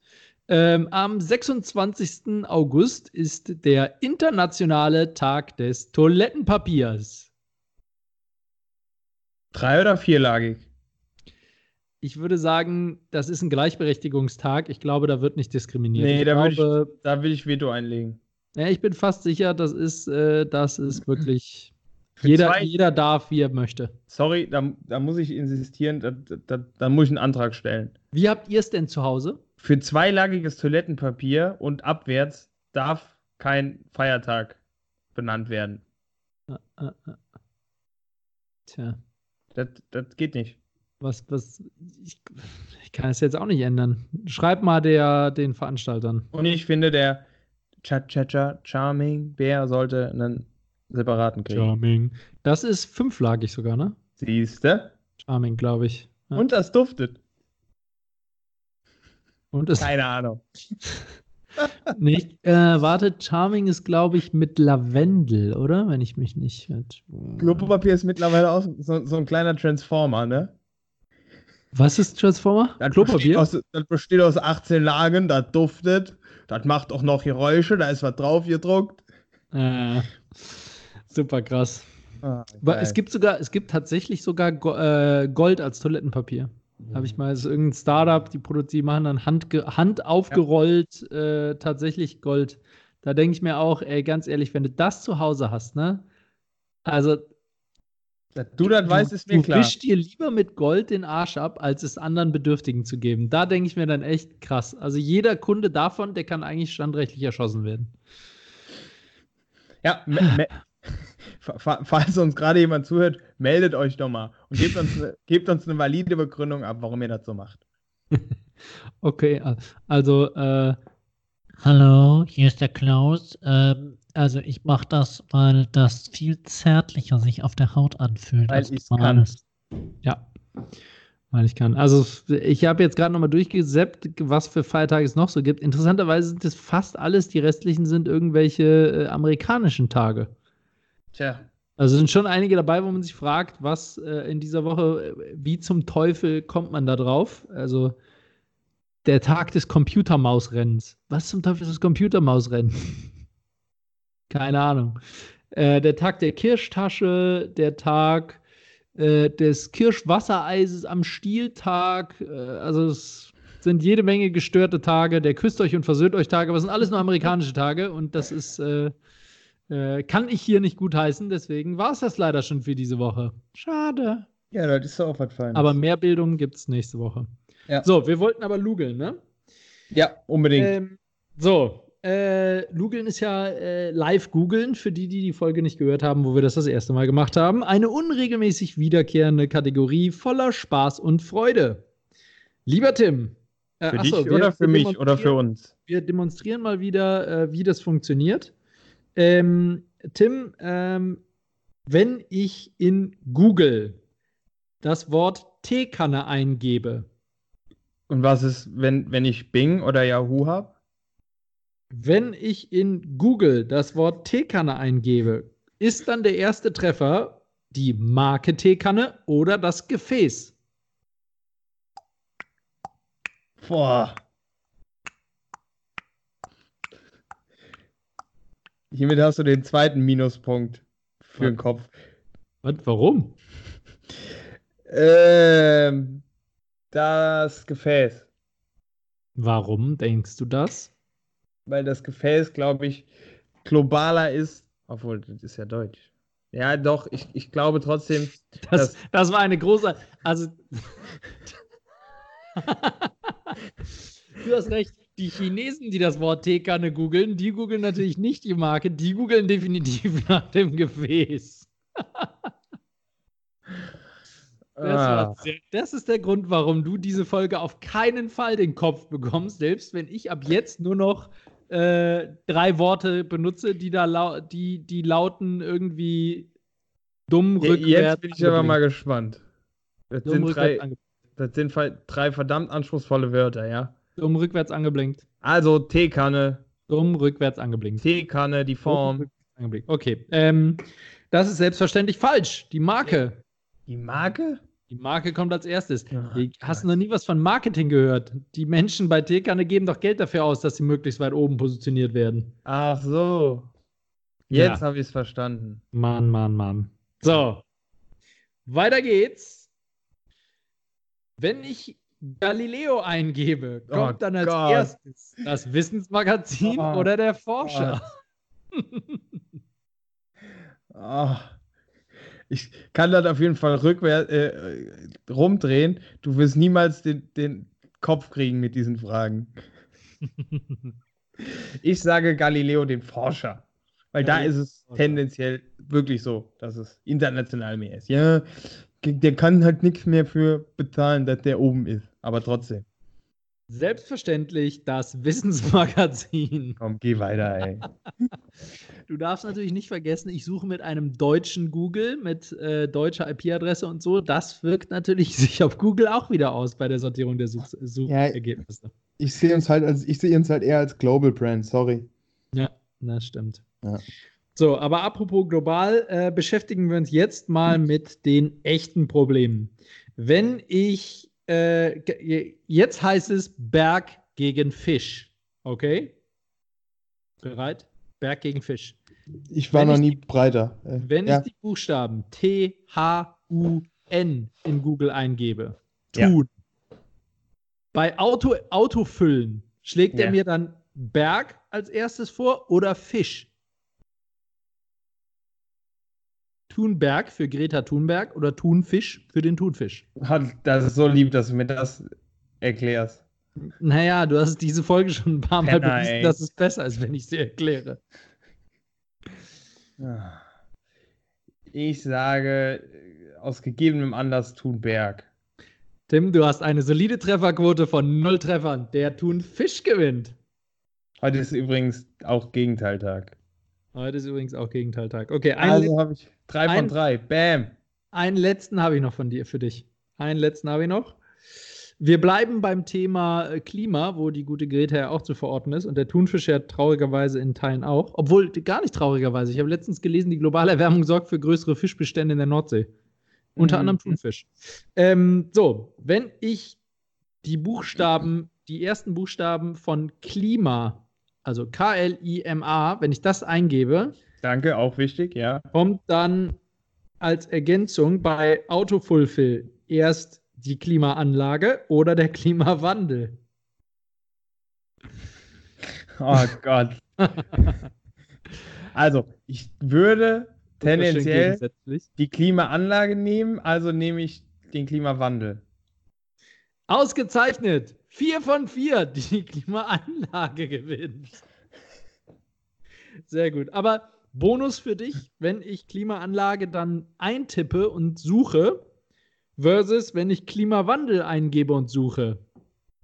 Ähm, am 26. August ist der internationale Tag des Toilettenpapiers. Drei- oder vierlagig? Ich würde sagen, das ist ein Gleichberechtigungstag. Ich glaube, da wird nicht diskriminiert. Nee, ich da, glaube, will ich, da will ich Veto einlegen. Ja, ich bin fast sicher, das ist, äh, das ist wirklich jeder, zwei, jeder darf, wie er möchte. Sorry, da, da muss ich insistieren, da, da, da muss ich einen Antrag stellen. Wie habt ihr es denn zu Hause? Für zweilagiges Toilettenpapier und abwärts darf kein Feiertag benannt werden. Ah, ah, ah. Tja. Das, das geht nicht. Was, was, ich, ich kann es jetzt auch nicht ändern. Schreib mal der, den Veranstaltern. Und ich finde, der Cha-Cha-Cha Charming Bär sollte einen separaten kriegen. Charming. Das ist fünflagig sogar, ne? Siehste? Charming, glaube ich. Ja. Und das duftet. Und es Keine Ahnung. nicht, äh, warte, Charming ist, glaube ich, mit Lavendel, oder? Wenn ich mich nicht. Klopapier ist mittlerweile auch so, so, ein kleiner Transformer, ne? Was ist Transformer? Das Klopapier? Besteht aus, das besteht aus 18 Lagen, das duftet, das macht auch noch Geräusche, da ist was drauf gedruckt. Äh. Super krass. Ah, es gibt sogar, es gibt tatsächlich sogar äh, Gold als Toilettenpapier. Habe ich mal, ist irgendein Startup, die produzieren, machen dann Hand, Hand aufgerollt ja. äh, tatsächlich Gold. Da denke ich mir auch, ey, ganz ehrlich, wenn du das zu Hause hast, ne? Also, Dass du das weißt, ist mir du klar. wisch dir lieber mit Gold den Arsch ab, als es anderen Bedürftigen zu geben. Da denke ich mir dann echt krass. Also jeder Kunde davon, der kann eigentlich standrechtlich erschossen werden. Ja, falls uns gerade jemand zuhört, meldet euch doch mal und gebt uns, eine, gebt uns eine valide Begründung ab, warum ihr das so macht. Okay, also äh, Hallo, hier ist der Klaus. Ähm, also ich mache das, weil das viel zärtlicher sich auf der Haut anfühlt. Weil als ich's kann. ja, weil ich kann. Also ich habe jetzt gerade nochmal durchgeseppt, was für Feiertage es noch so gibt. Interessanterweise sind es fast alles, die restlichen sind irgendwelche äh, amerikanischen Tage. Tja, Also sind schon einige dabei, wo man sich fragt, was äh, in dieser Woche, äh, wie zum Teufel kommt man da drauf? Also der Tag des Computermausrennens. Was zum Teufel ist das Computermausrennen? Keine Ahnung. Äh, der Tag der Kirschtasche, der Tag äh, des Kirschwassereises am Stieltag. Äh, also es sind jede Menge gestörte Tage. Der Küsst euch und versöhnt euch Tage, aber es sind alles nur amerikanische Tage und das ist äh, kann ich hier nicht gutheißen, deswegen war es das leider schon für diese Woche. Schade. ja, das ist doch auch was Feines. Aber mehr Bildung gibt es nächste Woche. Ja. So, wir wollten aber lugeln, ne? ja, unbedingt. Ähm, so, äh, Lugeln ist ja äh, live googeln, für die, die die Folge nicht gehört haben, wo wir das das erste Mal gemacht haben. Eine unregelmäßig wiederkehrende Kategorie voller Spaß und Freude. Lieber Tim. äh, für achso, dich wir- oder für wir mich oder für uns? wir demonstrieren mal wieder, äh, wie das funktioniert. Ähm, Tim, ähm, wenn ich in Google das Wort Teekanne eingebe, Und was ist, wenn, wenn ich Bing oder Yahoo habe? wenn ich in Google das Wort Teekanne eingebe, ist dann der erste Treffer die Marke Teekanne oder das Gefäß? Boah. Hiermit hast du den zweiten Minuspunkt für den Was? Kopf. Was, warum? Ähm, das Gefäß. Warum denkst du das? Weil das Gefäß, glaube ich, globaler ist. Obwohl, das ist ja deutsch. Ja, doch, ich, ich glaube trotzdem. Das, Das- das war eine große. Also. du hast recht. Die Chinesen, die das Wort Teekanne googeln, die googeln natürlich nicht die Marke, die googeln definitiv nach dem Gefäß. Das, Ah, sehr, das ist der Grund, warum du diese Folge auf keinen Fall den Kopf bekommst, selbst wenn ich ab jetzt nur noch äh, drei Worte benutze, die da lau die, die lauten irgendwie dumm rückwärts. jetzt bin ich aber mal gespannt. Das Dumm sind, drei, das sind drei verdammt anspruchsvolle Wörter, ja. Dumm rückwärts angeblinkt. Also Teekanne, Dumm rückwärts angeblinkt. Teekanne, die Form. angeblinkt. Okay. Ähm, das ist selbstverständlich falsch. Die Marke. Die Marke? Die Marke kommt als erstes. Die- Hast du noch nie was von Marketing gehört? Die Menschen bei Teekanne geben doch Geld dafür aus, dass sie möglichst weit oben positioniert werden. Ach so. Jetzt Ja. habe ich es verstanden. Mann, Mann, Mann. So. Weiter geht's. Wenn ich Galileo eingebe, kommt Oh dann als Gott. erstes das Wissensmagazin Oh oder der Forscher. Ah. Ich kann das auf jeden Fall rückwärts äh, rumdrehen. Du wirst niemals den, den Kopf kriegen mit diesen Fragen. Ich sage Galileo den Forscher. Weil da Galileo ist es Forscher. tendenziell wirklich so, dass es international mehr ist. Ja, der kann halt nichts mehr für bezahlen, dass der oben ist. Aber trotzdem. Selbstverständlich das Wissensmagazin. Komm, geh weiter, ey. Du darfst natürlich nicht vergessen, ich suche mit einem deutschen Google, mit äh, deutscher IP-Adresse und so. Das wirkt natürlich sich auf Google auch wieder aus bei der Sortierung der Such Suchergebnisse. Ich sehe uns halt als, ich sehe uns halt eher als Global Brand, sorry. Ja, das stimmt. Ja. So, aber apropos global, äh, beschäftigen wir uns jetzt mal mit den echten Problemen. Wenn ich, äh, jetzt heißt es Berg gegen Fisch, okay? Bereit? Berg gegen Fisch. Ich war Wenn noch nie breiter. Äh, Wenn ja. ich die Buchstaben T, H, U, N in Google eingebe, Ja. tun. Bei Auto, Autofüllen schlägt Ja. er mir dann Berg als erstes vor oder Fisch? Thunberg für Greta Thunberg oder Thunfisch für den Thunfisch? Das ist so lieb, dass du mir das erklärst. Naja, du hast diese Folge schon ein paar Mal Penner, bewiesen, dass es besser ist, wenn ich sie erkläre. Ich sage äh, aus gegebenem Anlass Thunberg. Tim, du hast eine solide Trefferquote von null Treffern. Der Thunfisch gewinnt. Heute ist übrigens auch Gegenteiltag. Heute ist übrigens auch Gegenteiltag. Okay, Also habe ich drei ein- von drei. Bam. einen letzten habe ich noch von dir für dich. Einen letzten habe ich noch. Wir bleiben beim Thema äh, Klima, wo die gute Greta ja auch zu verorten ist und der Thunfisch ja traurigerweise in Teilen auch. Obwohl, gar nicht traurigerweise. Ich habe letztens gelesen, die globale Erwärmung sorgt für größere Fischbestände in der Nordsee. Unter Mhm. anderem Thunfisch. Ähm, so, wenn ich die Buchstaben, die ersten Buchstaben von Klima, also K-L-I-M-A, wenn ich das eingebe, Danke, auch wichtig, ja. kommt dann als Ergänzung bei Autofulfill erst die Klimaanlage oder der Klimawandel. Oh Gott. Also, ich würde tendenziell die Klimaanlage nehmen, also nehme ich den Klimawandel. Ausgezeichnet! Vier von vier, die Klimaanlage gewinnt. Sehr gut. Aber Bonus für dich, wenn ich Klimaanlage dann eintippe und suche, versus wenn ich Klimawandel eingebe und suche.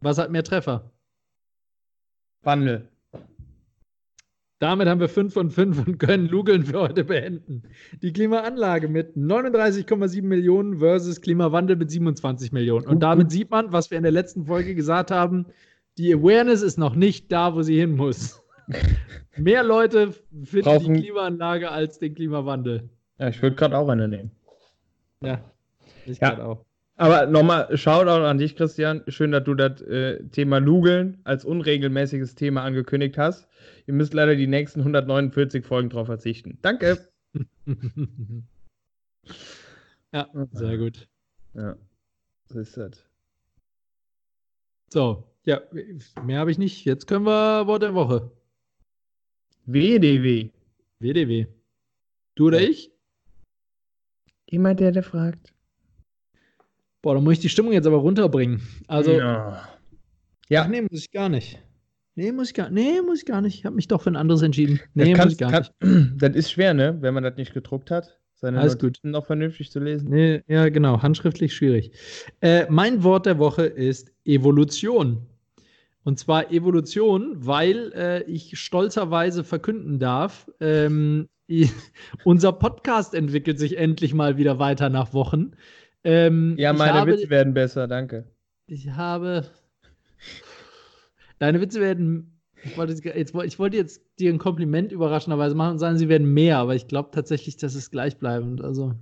Was hat mehr Treffer? Wandel. Damit haben wir 5 von 5 und können Lugeln für heute beenden. Die Klimaanlage mit 39,7 Millionen versus Klimawandel mit 27 Millionen. Und damit sieht man, was wir in der letzten Folge gesagt haben, die Awareness ist noch nicht da, wo sie hin muss. Mehr Leute finden Brauchen- die Klimaanlage als den Klimawandel. Ja, ich würde gerade auch eine nehmen. Ja, ich Ja. gerade auch. Aber nochmal Shoutout an dich, Christian. Schön, dass du das äh, Thema Lugeln als unregelmäßiges Thema angekündigt hast. Ihr müsst leider die nächsten 149 Folgen drauf verzichten. Danke. ja, sehr gut. Ja, so ist das. So, ja, mehr habe ich nicht. Jetzt können wir Wort der Woche. WDW. WDW. Du oder Ja. ich? Immer der, der fragt. Boah, da muss ich die Stimmung jetzt aber runterbringen. Also, Ja. Ach nee, muss ich gar nicht. Nee, muss ich gar, nee, muss ich gar nicht. Ich habe mich doch für ein anderes entschieden. Nee, das, muss ich gar nicht. kann, das ist schwer, ne? Wenn man das nicht gedruckt hat, seine Alles gut. Notizen noch vernünftig zu lesen. Nee, ja, genau. Handschriftlich schwierig. Äh, mein Wort der Woche ist Evolution. Und zwar Evolution, weil äh, ich stolzerweise verkünden darf, ähm, unser Podcast entwickelt sich endlich mal wieder weiter nach Wochen. Ähm, Ja, meine habe, Witze werden besser, danke. Ich habe. Deine Witze werden. Ich wollte, jetzt, ich wollte jetzt dir ein Kompliment überraschenderweise machen und sagen, sie werden mehr, aber ich glaube tatsächlich, das ist gleichbleibend. Also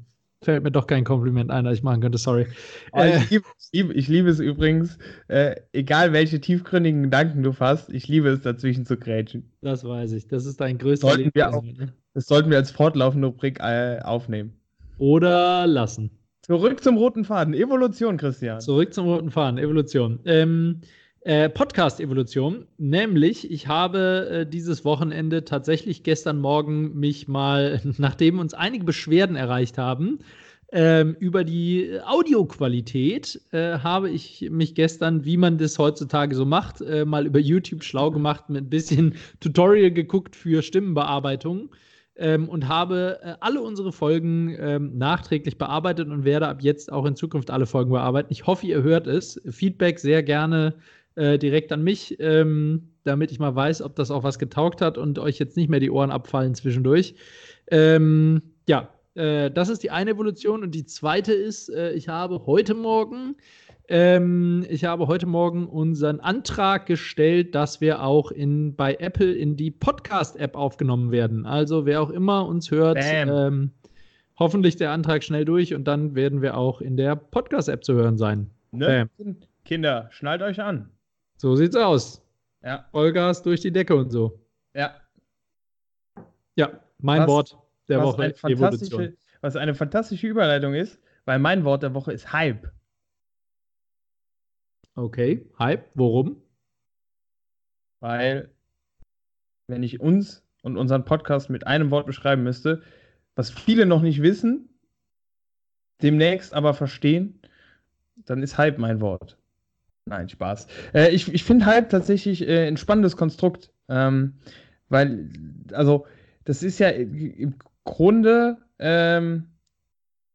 fällt mir doch kein Kompliment ein, das ich machen könnte, sorry. Oh, Äh, ich, liebe, ich, liebe, ich liebe es übrigens, äh, egal welche tiefgründigen Gedanken du fasst, ich liebe es dazwischen zu grätschen. das weiß ich. Das ist dein größter Sollten wir ne? Das sollten wir als fortlaufende Rubrik äh, aufnehmen. Oder lassen. Zurück zum roten Faden. Evolution, Christian. Zurück zum roten Faden, Evolution. Ähm, äh, Podcast-Evolution, nämlich ich habe äh, dieses Wochenende tatsächlich gestern Morgen mich mal, nachdem uns einige Beschwerden erreicht haben, ähm, über die Audioqualität, äh, habe ich mich gestern, wie man das heutzutage so macht, äh, mal über YouTube schlau gemacht, mit ein bisschen Tutorial geguckt für Stimmenbearbeitung ähm, und habe äh, alle unsere Folgen ähm, nachträglich bearbeitet und werde ab jetzt auch in Zukunft alle Folgen bearbeiten. Ich hoffe, ihr hört es. Feedback sehr gerne äh, direkt an mich, ähm, damit ich mal weiß, ob das auch was getaugt hat und euch jetzt nicht mehr die Ohren abfallen zwischendurch. Ähm, ja, äh, das ist die eine Evolution und die zweite ist, äh, ich habe heute Morgen ähm, ich habe heute Morgen unseren Antrag gestellt, dass wir auch in, bei Apple in die Podcast-App aufgenommen werden. Also wer auch immer uns hört, ähm, hoffentlich der Antrag schnell durch und dann werden wir auch in der Podcast-App zu hören sein. Ne? Kinder, schnallt euch an. So sieht's aus. Ja, Vollgas durch die Decke und so. ja. Ja, mein Was- Wort der Woche, eine was eine fantastische Überleitung ist, weil mein Wort der Woche ist Hype. Okay, Hype, worum? Weil, wenn ich uns und unseren Podcast mit einem Wort beschreiben müsste, was viele noch nicht wissen, demnächst aber verstehen, dann ist Hype mein Wort. Nein, Spaß. Äh, ich ich finde Hype tatsächlich äh, ein spannendes Konstrukt, ähm, weil, also, das ist ja im Grunde, ähm,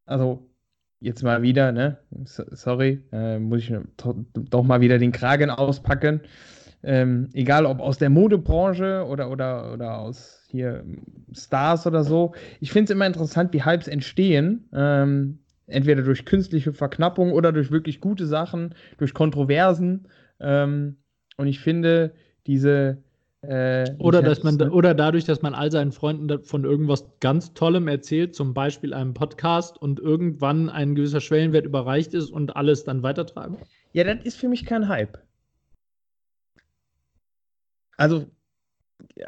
also, jetzt mal wieder, ne? Sorry, äh, muss ich doch mal wieder den Kragen auspacken. Ähm, egal ob aus der Modebranche oder, oder, oder aus hier Stars oder so. Ich finde es immer interessant, wie Hypes entstehen. Ähm, entweder durch künstliche Verknappung oder durch wirklich gute Sachen, durch Kontroversen. Ähm, und ich finde, diese. Äh, oder, dass man, oder dadurch, dass man all seinen Freunden von irgendwas ganz Tollem erzählt, zum Beispiel einem Podcast und irgendwann ein gewisser Schwellenwert überreicht ist und alles dann weitertragen. Ja, das ist für mich kein Hype. Also.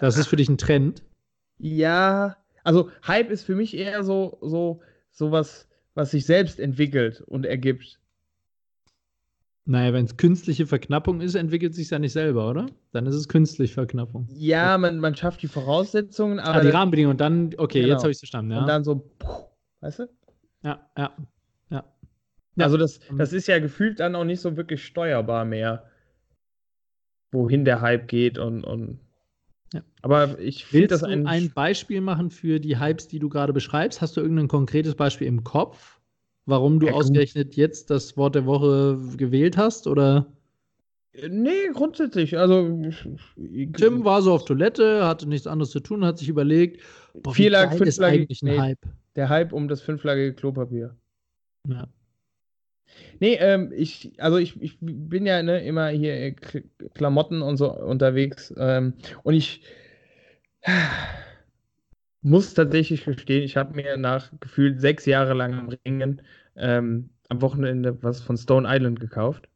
Das ist für dich ein Trend? Ja, also Hype ist für mich eher so, so, sowas was sich selbst entwickelt und ergibt. Naja, wenn es künstliche Verknappung ist, entwickelt sich ja nicht selber, oder? Dann ist es künstliche Verknappung. Ja, man, man schafft die Voraussetzungen, aber. Ah, die Rahmenbedingungen und dann, okay, genau. jetzt habe ich es verstanden, ja. Und dann so, weißt du? Ja, ja, ja. Also, das, das ist ja gefühlt dann auch nicht so wirklich steuerbar mehr, wohin der Hype geht und, und ja. Aber ich finde das ein. ein Beispiel machen für die Hypes, die du gerade beschreibst? Hast du irgendein konkretes Beispiel im Kopf, warum du ja, ausgerechnet jetzt das Wort der Woche gewählt hast? Oder? Nee, grundsätzlich. Also Tim war so auf Toilette, hatte nichts anderes zu tun, hat sich überlegt, boah, Vierlag, ist eigentlich ein nee, Hype. Der Hype um das fünflagige Klopapier. Ja. Nee, ähm, ich, also ich, ich bin ja ne, immer hier äh, Klamotten und so unterwegs ähm, und ich muss tatsächlich gestehen, ich habe mir nach gefühlt sechs Jahre langem Ringen ähm, am Wochenende was von Stone Island gekauft.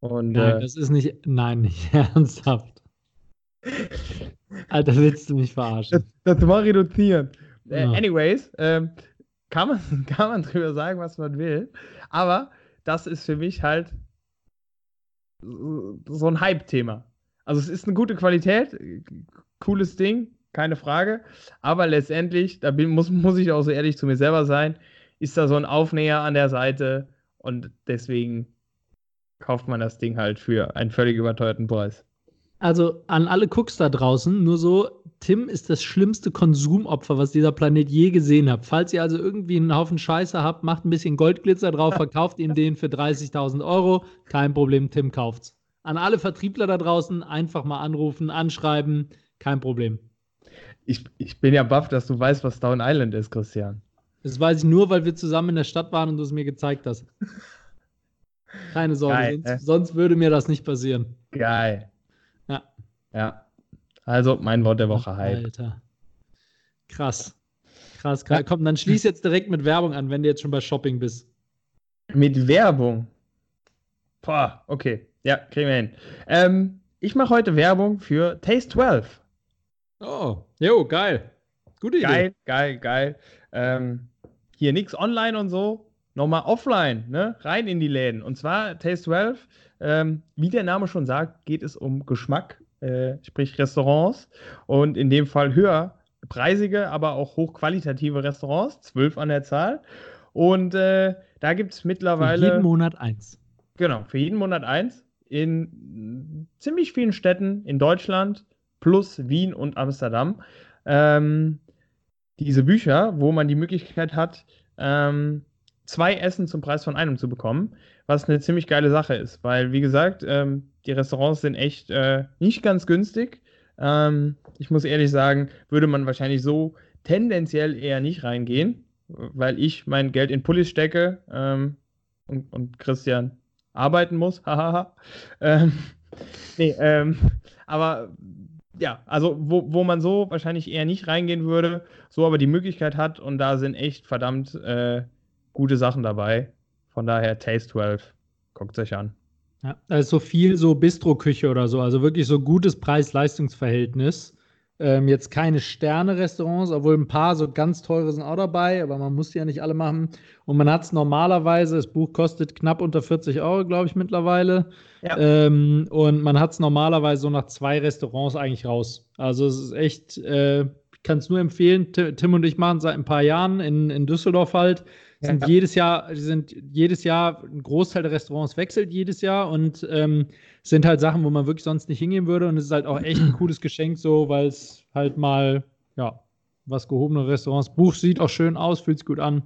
Und, nein, äh, das ist nicht, nein, nicht ernsthaft. Alter, willst du mich verarschen? Das, das war reduziert. Äh, ja. anyways, ähm, kann, man, kann man drüber sagen, was man will, aber das ist für mich halt so ein Hype-Thema. Also es ist eine gute Qualität, cooles Ding, keine Frage. Aber letztendlich, da bin, muss, muss ich auch so ehrlich zu mir selber sein, ist da so ein Aufnäher an der Seite und deswegen kauft man das Ding halt für einen völlig überteuerten Preis. Also an alle Cooks da draußen, nur so, Tim ist das schlimmste Konsumopfer, was dieser Planet je gesehen hat. Falls ihr also irgendwie einen Haufen Scheiße habt, macht ein bisschen Goldglitzer drauf, verkauft ihm den für 30.000 Euro. Kein Problem, Tim kauft's. An alle Vertriebler da draußen einfach mal anrufen, anschreiben, kein Problem. Ich, ich bin ja baff, dass du weißt, was Down Island ist, Christian. Das weiß ich nur, weil wir zusammen in der Stadt waren und du es mir gezeigt hast. Keine Sorge, Geil, sonst, äh? sonst würde mir das nicht passieren. Geil. Ja. Ja. Also mein Wort der Woche Hype. Alter. Krass. Krass, krass. Komm, dann schließ jetzt direkt mit Werbung an, wenn du jetzt schon bei Shopping bist. Mit Werbung? Boah, okay. Ja, kriegen wir hin. Ähm, ich mache heute Werbung für Taste 12. Oh, jo, geil. Gute Idee. Geil, geil, geil. Ähm, hier nichts online und so. Nochmal offline, ne? Rein in die Läden. Und zwar Taste 12. Ähm, wie der Name schon sagt, geht es um Geschmack äh, sprich Restaurants und in dem Fall höherpreisige, aber auch hochqualitative Restaurants, zwölf an der Zahl. Und äh, da gibt es mittlerweile. Für jeden Monat eins. Genau, für jeden Monat eins. In ziemlich vielen Städten in Deutschland, plus Wien und Amsterdam. Ähm, diese Bücher, wo man die Möglichkeit hat, ähm, zwei Essen zum Preis von einem zu bekommen, was eine ziemlich geile Sache ist, weil, wie gesagt, ähm, die Restaurants sind echt äh, nicht ganz günstig. Ähm, ich muss ehrlich sagen, würde man wahrscheinlich so tendenziell eher nicht reingehen, weil ich mein Geld in Pullis stecke ähm, und, und, Christian arbeiten muss. ähm, nee, ähm, aber ja, also wo, wo man so wahrscheinlich eher nicht reingehen würde, so aber die Möglichkeit hat und da sind echt verdammt äh, gute Sachen dabei. Von daher Taste 12, guckt euch an. Ja, also viel so Bistro-Küche oder so, also wirklich so gutes Preis-Leistungs-Verhältnis. Ähm, jetzt keine Sterne-Restaurants, obwohl ein paar so ganz teure sind auch dabei, aber man muss die ja nicht alle machen. Und man hat es normalerweise, das Buch kostet knapp unter 40 Euro, glaube ich, mittlerweile. Ja. Ähm, und man hat es normalerweise so nach zwei Restaurants eigentlich raus. Also es ist echt, äh, kann es nur empfehlen. Tim und ich machen seit ein paar Jahren in, in Düsseldorf halt. Sind ja. jedes Jahr, sind jedes Jahr, ein Großteil der Restaurants wechselt jedes Jahr und ähm, sind halt Sachen, wo man wirklich sonst nicht hingehen würde. Und es ist halt auch echt ein cooles Geschenk, so, weil es halt mal, ja, was gehobene Restaurants. Buch sieht auch schön aus, fühlt sich gut an.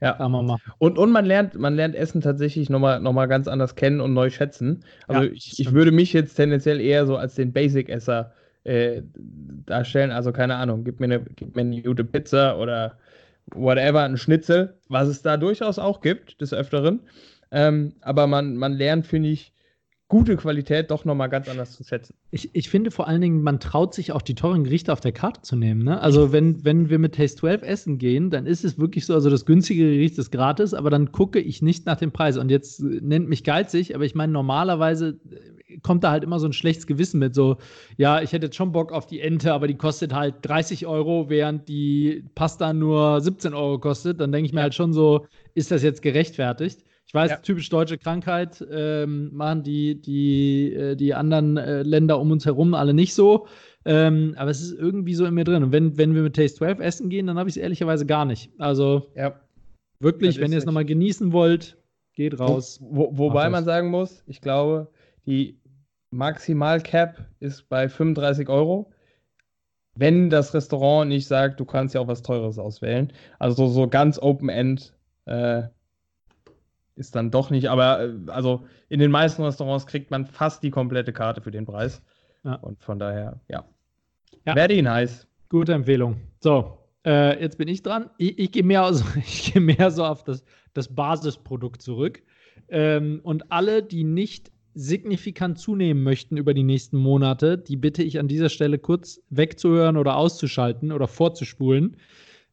Ja. Mal. Und, und man lernt, man lernt Essen tatsächlich nochmal noch mal ganz anders kennen und neu schätzen. Also ja, ich, ich würde mich jetzt tendenziell eher so als den Basic-Esser äh, darstellen. Also keine Ahnung, gib mir, eine, gib mir eine gute Pizza oder whatever, ein Schnitzel, was es da durchaus auch gibt, des Öfteren. Ähm, aber man, man lernt, finde ich, gute Qualität doch nochmal ganz anders zu schätzen. Ich, ich finde vor allen Dingen, man traut sich auch die teuren Gerichte auf der Karte zu nehmen. Ne? Also wenn, wenn wir mit Taste 12 essen gehen, dann ist es wirklich so, also das günstige Gericht ist gratis, aber dann gucke ich nicht nach dem Preis. Und jetzt nennt mich geizig, aber ich meine, normalerweise kommt da halt immer so ein schlechtes Gewissen mit, so, ja, ich hätte jetzt schon Bock auf die Ente, aber die kostet halt 30 Euro, während die Pasta nur 17 Euro kostet. Dann denke ich mir ja. halt schon so, ist das jetzt gerechtfertigt? Ich weiß, ja. typisch deutsche Krankheit ähm, machen die, die, äh, die anderen äh, Länder um uns herum alle nicht so. Ähm, aber es ist irgendwie so in mir drin. Und wenn, wenn wir mit Taste 12 essen gehen, dann habe ich es ehrlicherweise gar nicht. Also ja. wirklich, wenn ihr es nochmal genießen wollt, geht raus. Wo, wo, wobei man sagen muss, ich glaube, die Maximal-Cap ist bei 35 Euro wenn das Restaurant nicht sagt, du kannst ja auch was Teures auswählen. Also so ganz Open-End äh, ist dann doch nicht, aber äh, also in den meisten Restaurants kriegt man fast die komplette Karte für den Preis. Ja. Und von daher, ja. ja. Very nice. Gute Empfehlung. So, äh, jetzt bin ich dran. Ich, ich gehe mehr, so, geh mehr so auf das, das Basisprodukt zurück. Ähm, und alle, die nicht signifikant zunehmen möchten über die nächsten Monate, die bitte ich an dieser Stelle kurz wegzuhören oder auszuschalten oder vorzuspulen.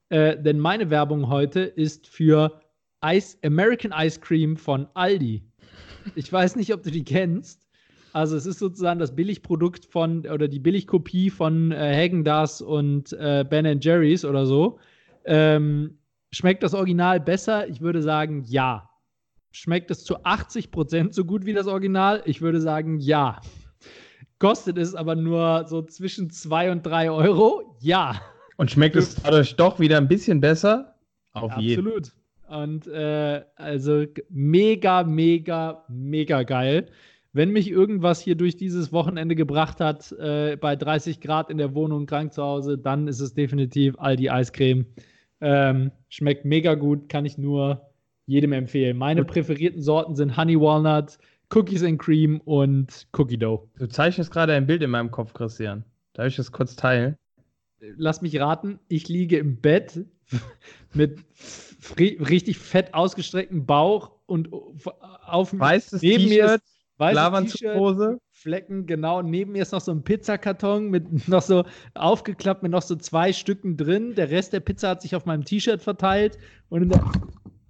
Äh, denn meine Werbung heute ist für Ice, American Ice Cream von Aldi. Ich weiß nicht, ob du die kennst. Also es ist sozusagen das Billigprodukt von oder die Billigkopie von äh, Häagen-Dazs und äh, Ben Jerry's oder so. Ähm, schmeckt das Original besser? Ich würde sagen, ja. Schmeckt es zu 80% so gut wie das Original? Ich würde sagen, ja. Kostet es aber nur so zwischen 2 und 3 Euro? Ja. Und schmeckt es dadurch doch wieder ein bisschen besser? Auf Absolut. jeden Fall. Und äh, also mega, mega, mega geil. Wenn mich irgendwas hier durch dieses Wochenende gebracht hat, äh, bei 30 Grad in der Wohnung krank zu Hause, dann ist es definitiv Aldi Eiscreme. Ähm, schmeckt mega gut, kann ich nur jedem empfehlen. Meine präferierten Sorten sind Honey Walnut, Cookies and Cream und Cookie Dough. Du zeichnest gerade ein Bild in meinem Kopf, Christian. Darf ich das kurz teilen? Lass mich raten, ich liege im Bett mit richtig fett ausgestrecktem Bauch und auf weißes neben mir Hose. Flecken, genau. Neben mir ist noch so ein Pizzakarton mit noch so aufgeklappt mit noch so zwei Stücken drin. Der Rest der Pizza hat sich auf meinem T-Shirt verteilt und in der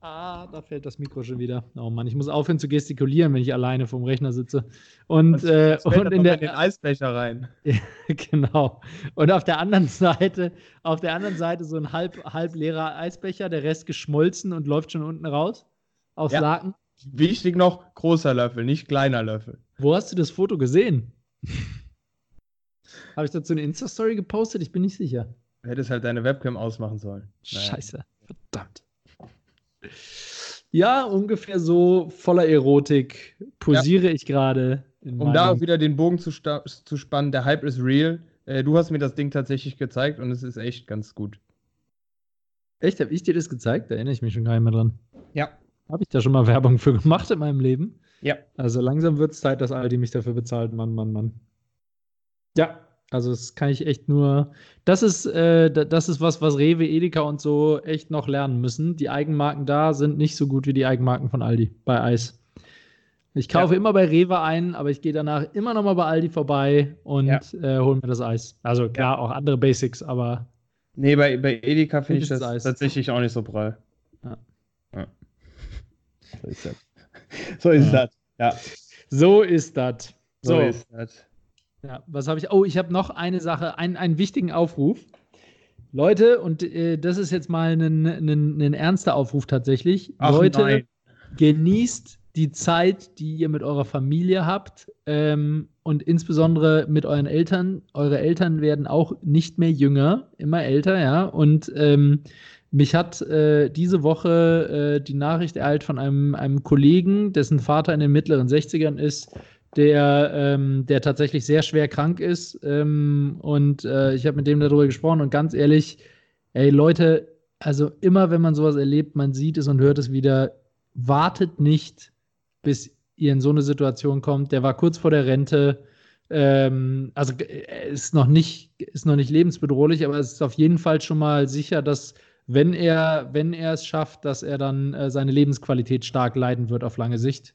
Ah, da fällt das Mikro schon wieder. Oh Mann, ich muss aufhören zu gestikulieren, wenn ich alleine vom Rechner sitze. Und, äh, und in, der, in den Eisbecher rein. genau. Und auf der anderen Seite, auf der anderen Seite so ein halb, halb leerer Eisbecher, der Rest geschmolzen und läuft schon unten raus. Aufs ja. Laken. Wichtig noch, großer Löffel, nicht kleiner Löffel. Wo hast du das Foto gesehen? Habe ich dazu eine Insta-Story gepostet? Ich bin nicht sicher. Du hättest halt deine Webcam ausmachen sollen. Naja. Scheiße, verdammt. Ja, ungefähr so voller Erotik posiere ja. ich gerade. Um da auch wieder den Bogen zu, zu, spannen, der Hype ist real. Äh, du hast mir das Ding tatsächlich gezeigt und es ist echt ganz gut. Echt? Habe ich dir das gezeigt? Da erinnere ich mich schon gar nicht mehr dran. Ja. Habe ich da schon mal Werbung für gemacht in meinem Leben? Ja. Also langsam wird es Zeit, dass Aldi mich dafür bezahlt. Mann, Mann, Mann. Ja, also das kann ich echt nur. Das ist, äh, das ist was, was Rewe, Edeka und so echt noch lernen müssen. Die Eigenmarken da sind nicht so gut wie die Eigenmarken von Aldi bei Eis. Ich kaufe ja. immer bei Rewe ein, aber ich gehe danach immer noch mal bei Aldi vorbei und ja. äh, hole mir das Eis. Also klar, ja. auch andere Basics, aber. Nee, bei, bei Edeka finde ich das Eis. tatsächlich auch nicht so prall. Ja. So ist das. So ist das. Ja. So ist das. So, so ist das. Ja, was habe ich? Oh, ich habe noch eine Sache, einen, einen wichtigen Aufruf. Leute, und äh, das ist jetzt mal ein, ein, ein ernster Aufruf tatsächlich. Ach, Leute, nein. genießt die Zeit, die ihr mit eurer Familie habt ähm, und insbesondere mit euren Eltern. Eure Eltern werden auch nicht mehr jünger, immer älter, ja. Und ähm, mich hat äh, diese Woche äh, die Nachricht ereilt von einem, einem Kollegen, dessen Vater in den mittleren 60ern ist, der, ähm, der tatsächlich sehr schwer krank ist. Ähm, und äh, ich habe mit dem darüber gesprochen und ganz ehrlich, ey Leute, also immer wenn man sowas erlebt, man sieht es und hört es wieder, wartet nicht, bis ihr in so eine Situation kommt. Der war kurz vor der Rente. Ähm, also äh, ist noch nicht, ist noch nicht lebensbedrohlich, aber es ist auf jeden Fall schon mal sicher, dass wenn er, wenn er es schafft, dass er dann äh, seine Lebensqualität stark leiden wird auf lange Sicht.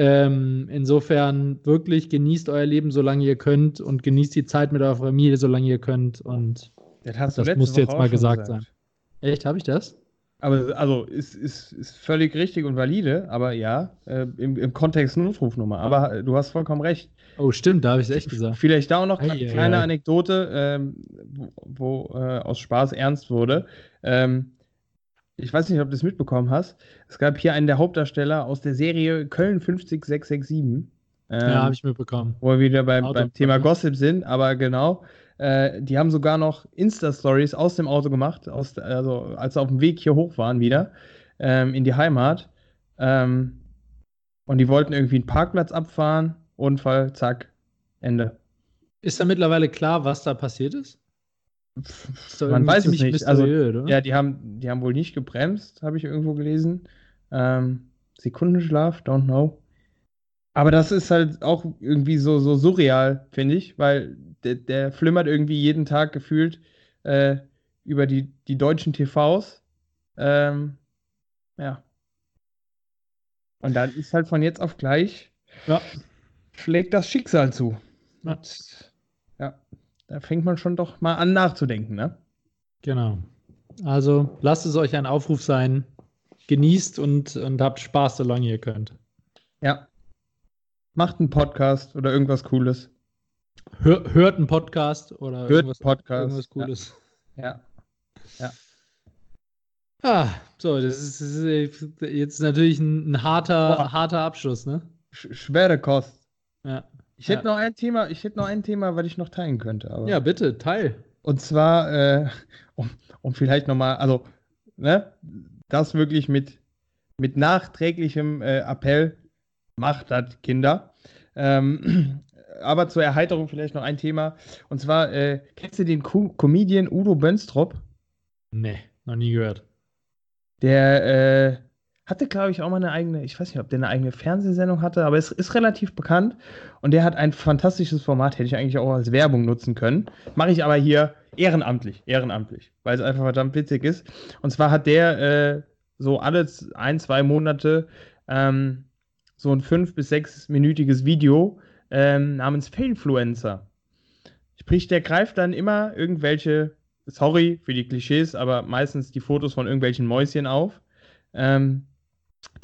Ähm, insofern wirklich genießt euer Leben, solange ihr könnt und genießt die Zeit mit eurer Familie, solange ihr könnt. Und das, das muss jetzt mal gesagt, gesagt sein. Echt, habe ich das? Aber also ist, ist, ist völlig richtig und valide, aber ja, äh, im, im Kontext Notrufnummer. Aber äh, du hast vollkommen recht. Oh, stimmt, da habe ich es echt gesagt. Vielleicht da auch noch eine kleine Anekdote, ähm, wo, wo äh, aus Spaß ernst wurde. Ähm, ich weiß nicht, ob du es mitbekommen hast. Es gab hier einen der Hauptdarsteller aus der Serie Köln 50667. Ähm, ja, habe ich mitbekommen. Wo wir wieder beim, beim Thema Gossip sind, aber genau. Äh, die haben sogar noch Insta-Stories aus dem Auto gemacht, aus, also als sie auf dem Weg hier hoch waren wieder ähm, in die Heimat. Ähm, und die wollten irgendwie einen Parkplatz abfahren, Unfall, zack, Ende. Ist da mittlerweile klar, was da passiert ist? Man weiß es nicht. Also, ja, die haben, die haben wohl nicht gebremst, habe ich irgendwo gelesen. Ähm, Sekundenschlaf, don't know. Aber das ist halt auch irgendwie so, so surreal, finde ich, weil der, der flimmert irgendwie jeden Tag gefühlt äh, über die, die deutschen TVs. Ähm, ja. Und dann ist halt von jetzt auf gleich, ja. schlägt das Schicksal zu. Ja. Und, da fängt man schon doch mal an nachzudenken, ne? Genau. Also lasst es euch ein Aufruf sein. Genießt und, und habt Spaß, solange ihr könnt. Ja. Macht einen Podcast oder irgendwas Cooles. Hör, hört einen Podcast oder hört irgendwas, Podcast. irgendwas Cooles. Ja. ja. Ah, so, das ist, das ist jetzt natürlich ein, ein harter, harter Abschluss, ne? Sch schwere Kost. Ja. Ich hätte ja. noch ein Thema, ich hätte noch ein Thema, was ich noch teilen könnte. Aber ja, bitte, teil. Und zwar, äh, um, um vielleicht nochmal, also, ne, das wirklich mit, mit nachträglichem äh, Appell macht das, Kinder. Ähm, aber zur Erheiterung vielleicht noch ein Thema. Und zwar, äh, kennst du den Co Comedian Udo Bönstrop? Nee, noch nie gehört. Der äh, hatte, glaube ich, auch mal eine eigene, ich weiß nicht, ob der eine eigene Fernsehsendung hatte, aber es ist relativ bekannt. Und der hat ein fantastisches Format, hätte ich eigentlich auch als Werbung nutzen können. Mache ich aber hier ehrenamtlich, ehrenamtlich, weil es einfach verdammt witzig ist. Und zwar hat der äh, so alle ein, zwei Monate ähm, so ein fünf- bis sechsminütiges Video ähm, namens Failfluencer. Sprich, der greift dann immer irgendwelche, sorry für die Klischees, aber meistens die Fotos von irgendwelchen Mäuschen auf, ähm,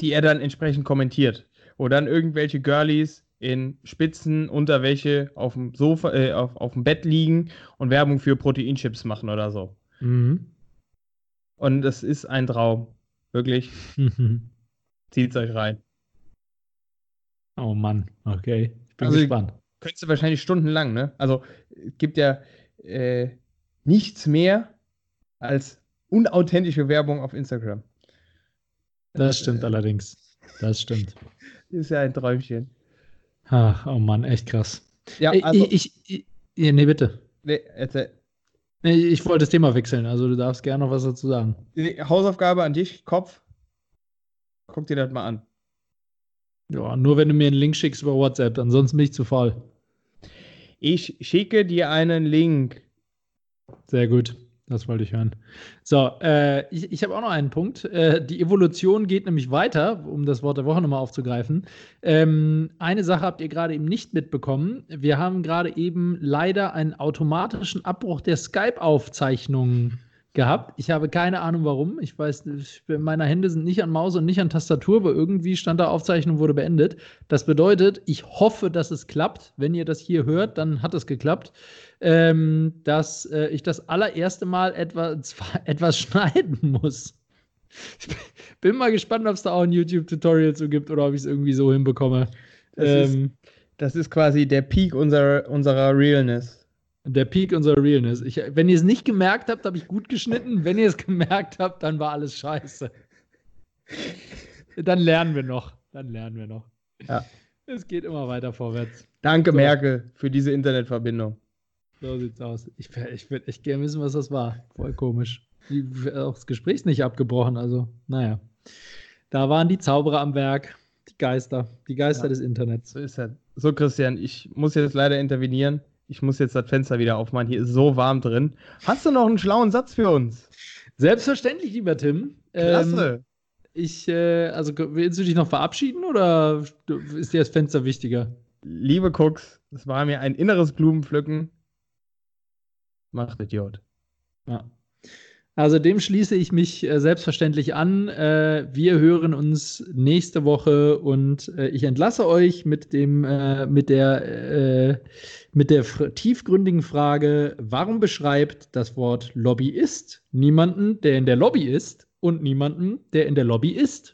die er dann entsprechend kommentiert. Wo dann irgendwelche Girlies in Spitzen, Unterwäsche auf dem Sofa, äh, auf, auf dem Bett liegen und Werbung für Proteinchips machen oder so. Mhm. Und das ist ein Traum. Wirklich. Zieht's euch rein. Oh Mann, okay. Ich bin also, gespannt. Könntest du wahrscheinlich stundenlang, ne? Also es gibt ja äh, nichts mehr als unauthentische Werbung auf Instagram. Das stimmt äh, allerdings. Das stimmt. Ist ja ein Träumchen. Ach, oh Mann, echt krass. Ja, also, ich, ich, ich, nee, bitte. Nee, erzähl. Nee, ich wollte das Thema wechseln, also du darfst gerne noch was dazu sagen. Die Hausaufgabe an dich, Kopf. Guck dir das mal an. Ja, nur wenn du mir einen Link schickst über WhatsApp, ansonsten bin ich zu faul. Ich schicke dir einen Link. Sehr gut, das wollte ich hören. So, äh, ich, ich habe auch noch einen Punkt. Äh, die Evolution geht nämlich weiter, um das Wort der Woche nochmal aufzugreifen. Ähm, eine Sache habt ihr gerade eben nicht mitbekommen. Wir haben gerade eben leider einen automatischen Abbruch der Skype-Aufzeichnungen gehabt. Ich habe keine Ahnung warum. Ich weiß, meine Hände sind nicht an Maus und nicht an Tastatur, aber irgendwie stand da Aufzeichnung wurde beendet. Das bedeutet, ich hoffe, dass es klappt. Wenn ihr das hier hört, dann hat es geklappt. Ähm, dass äh, ich das allererste Mal etwas, etwas schneiden muss. Ich bin mal gespannt, ob es da auch ein YouTube-Tutorial zu gibt oder ob ich es irgendwie so hinbekomme. Das, ähm, ist, das ist quasi der Peak unserer, unserer Realness. Der Peak unserer Realness. Ich, wenn ihr es nicht gemerkt habt, habe ich gut geschnitten. Wenn ihr es gemerkt habt, dann war alles scheiße. dann lernen wir noch. Dann lernen wir noch. Ja. Es geht immer weiter vorwärts. Danke, so. Merkel, für diese Internetverbindung. So sieht's aus. Ich, ich würde echt gerne wissen, was das war. Voll komisch. Die, auch das Gespräch ist nicht abgebrochen, also, naja. Da waren die Zauberer am Werk, die Geister, die Geister ja, des Internets. So ist er. So, Christian, ich muss jetzt leider intervenieren. Ich muss jetzt das Fenster wieder aufmachen. Hier ist so warm drin. Hast du noch einen schlauen Satz für uns? Selbstverständlich, lieber Tim. Klasse. Ähm, ich, äh, also willst du dich noch verabschieden oder ist dir das Fenster wichtiger? Liebe Cooks, es war mir ein inneres Blumenpflücken. Macht Idiot. Ja. Also dem schließe ich mich äh, selbstverständlich an. Äh, wir hören uns nächste Woche und äh, ich entlasse euch mit dem äh, mit der äh, mit der tiefgründigen Frage: Warum beschreibt das Wort Lobbyist niemanden, der in der Lobby ist, und niemanden, der in der Lobby ist?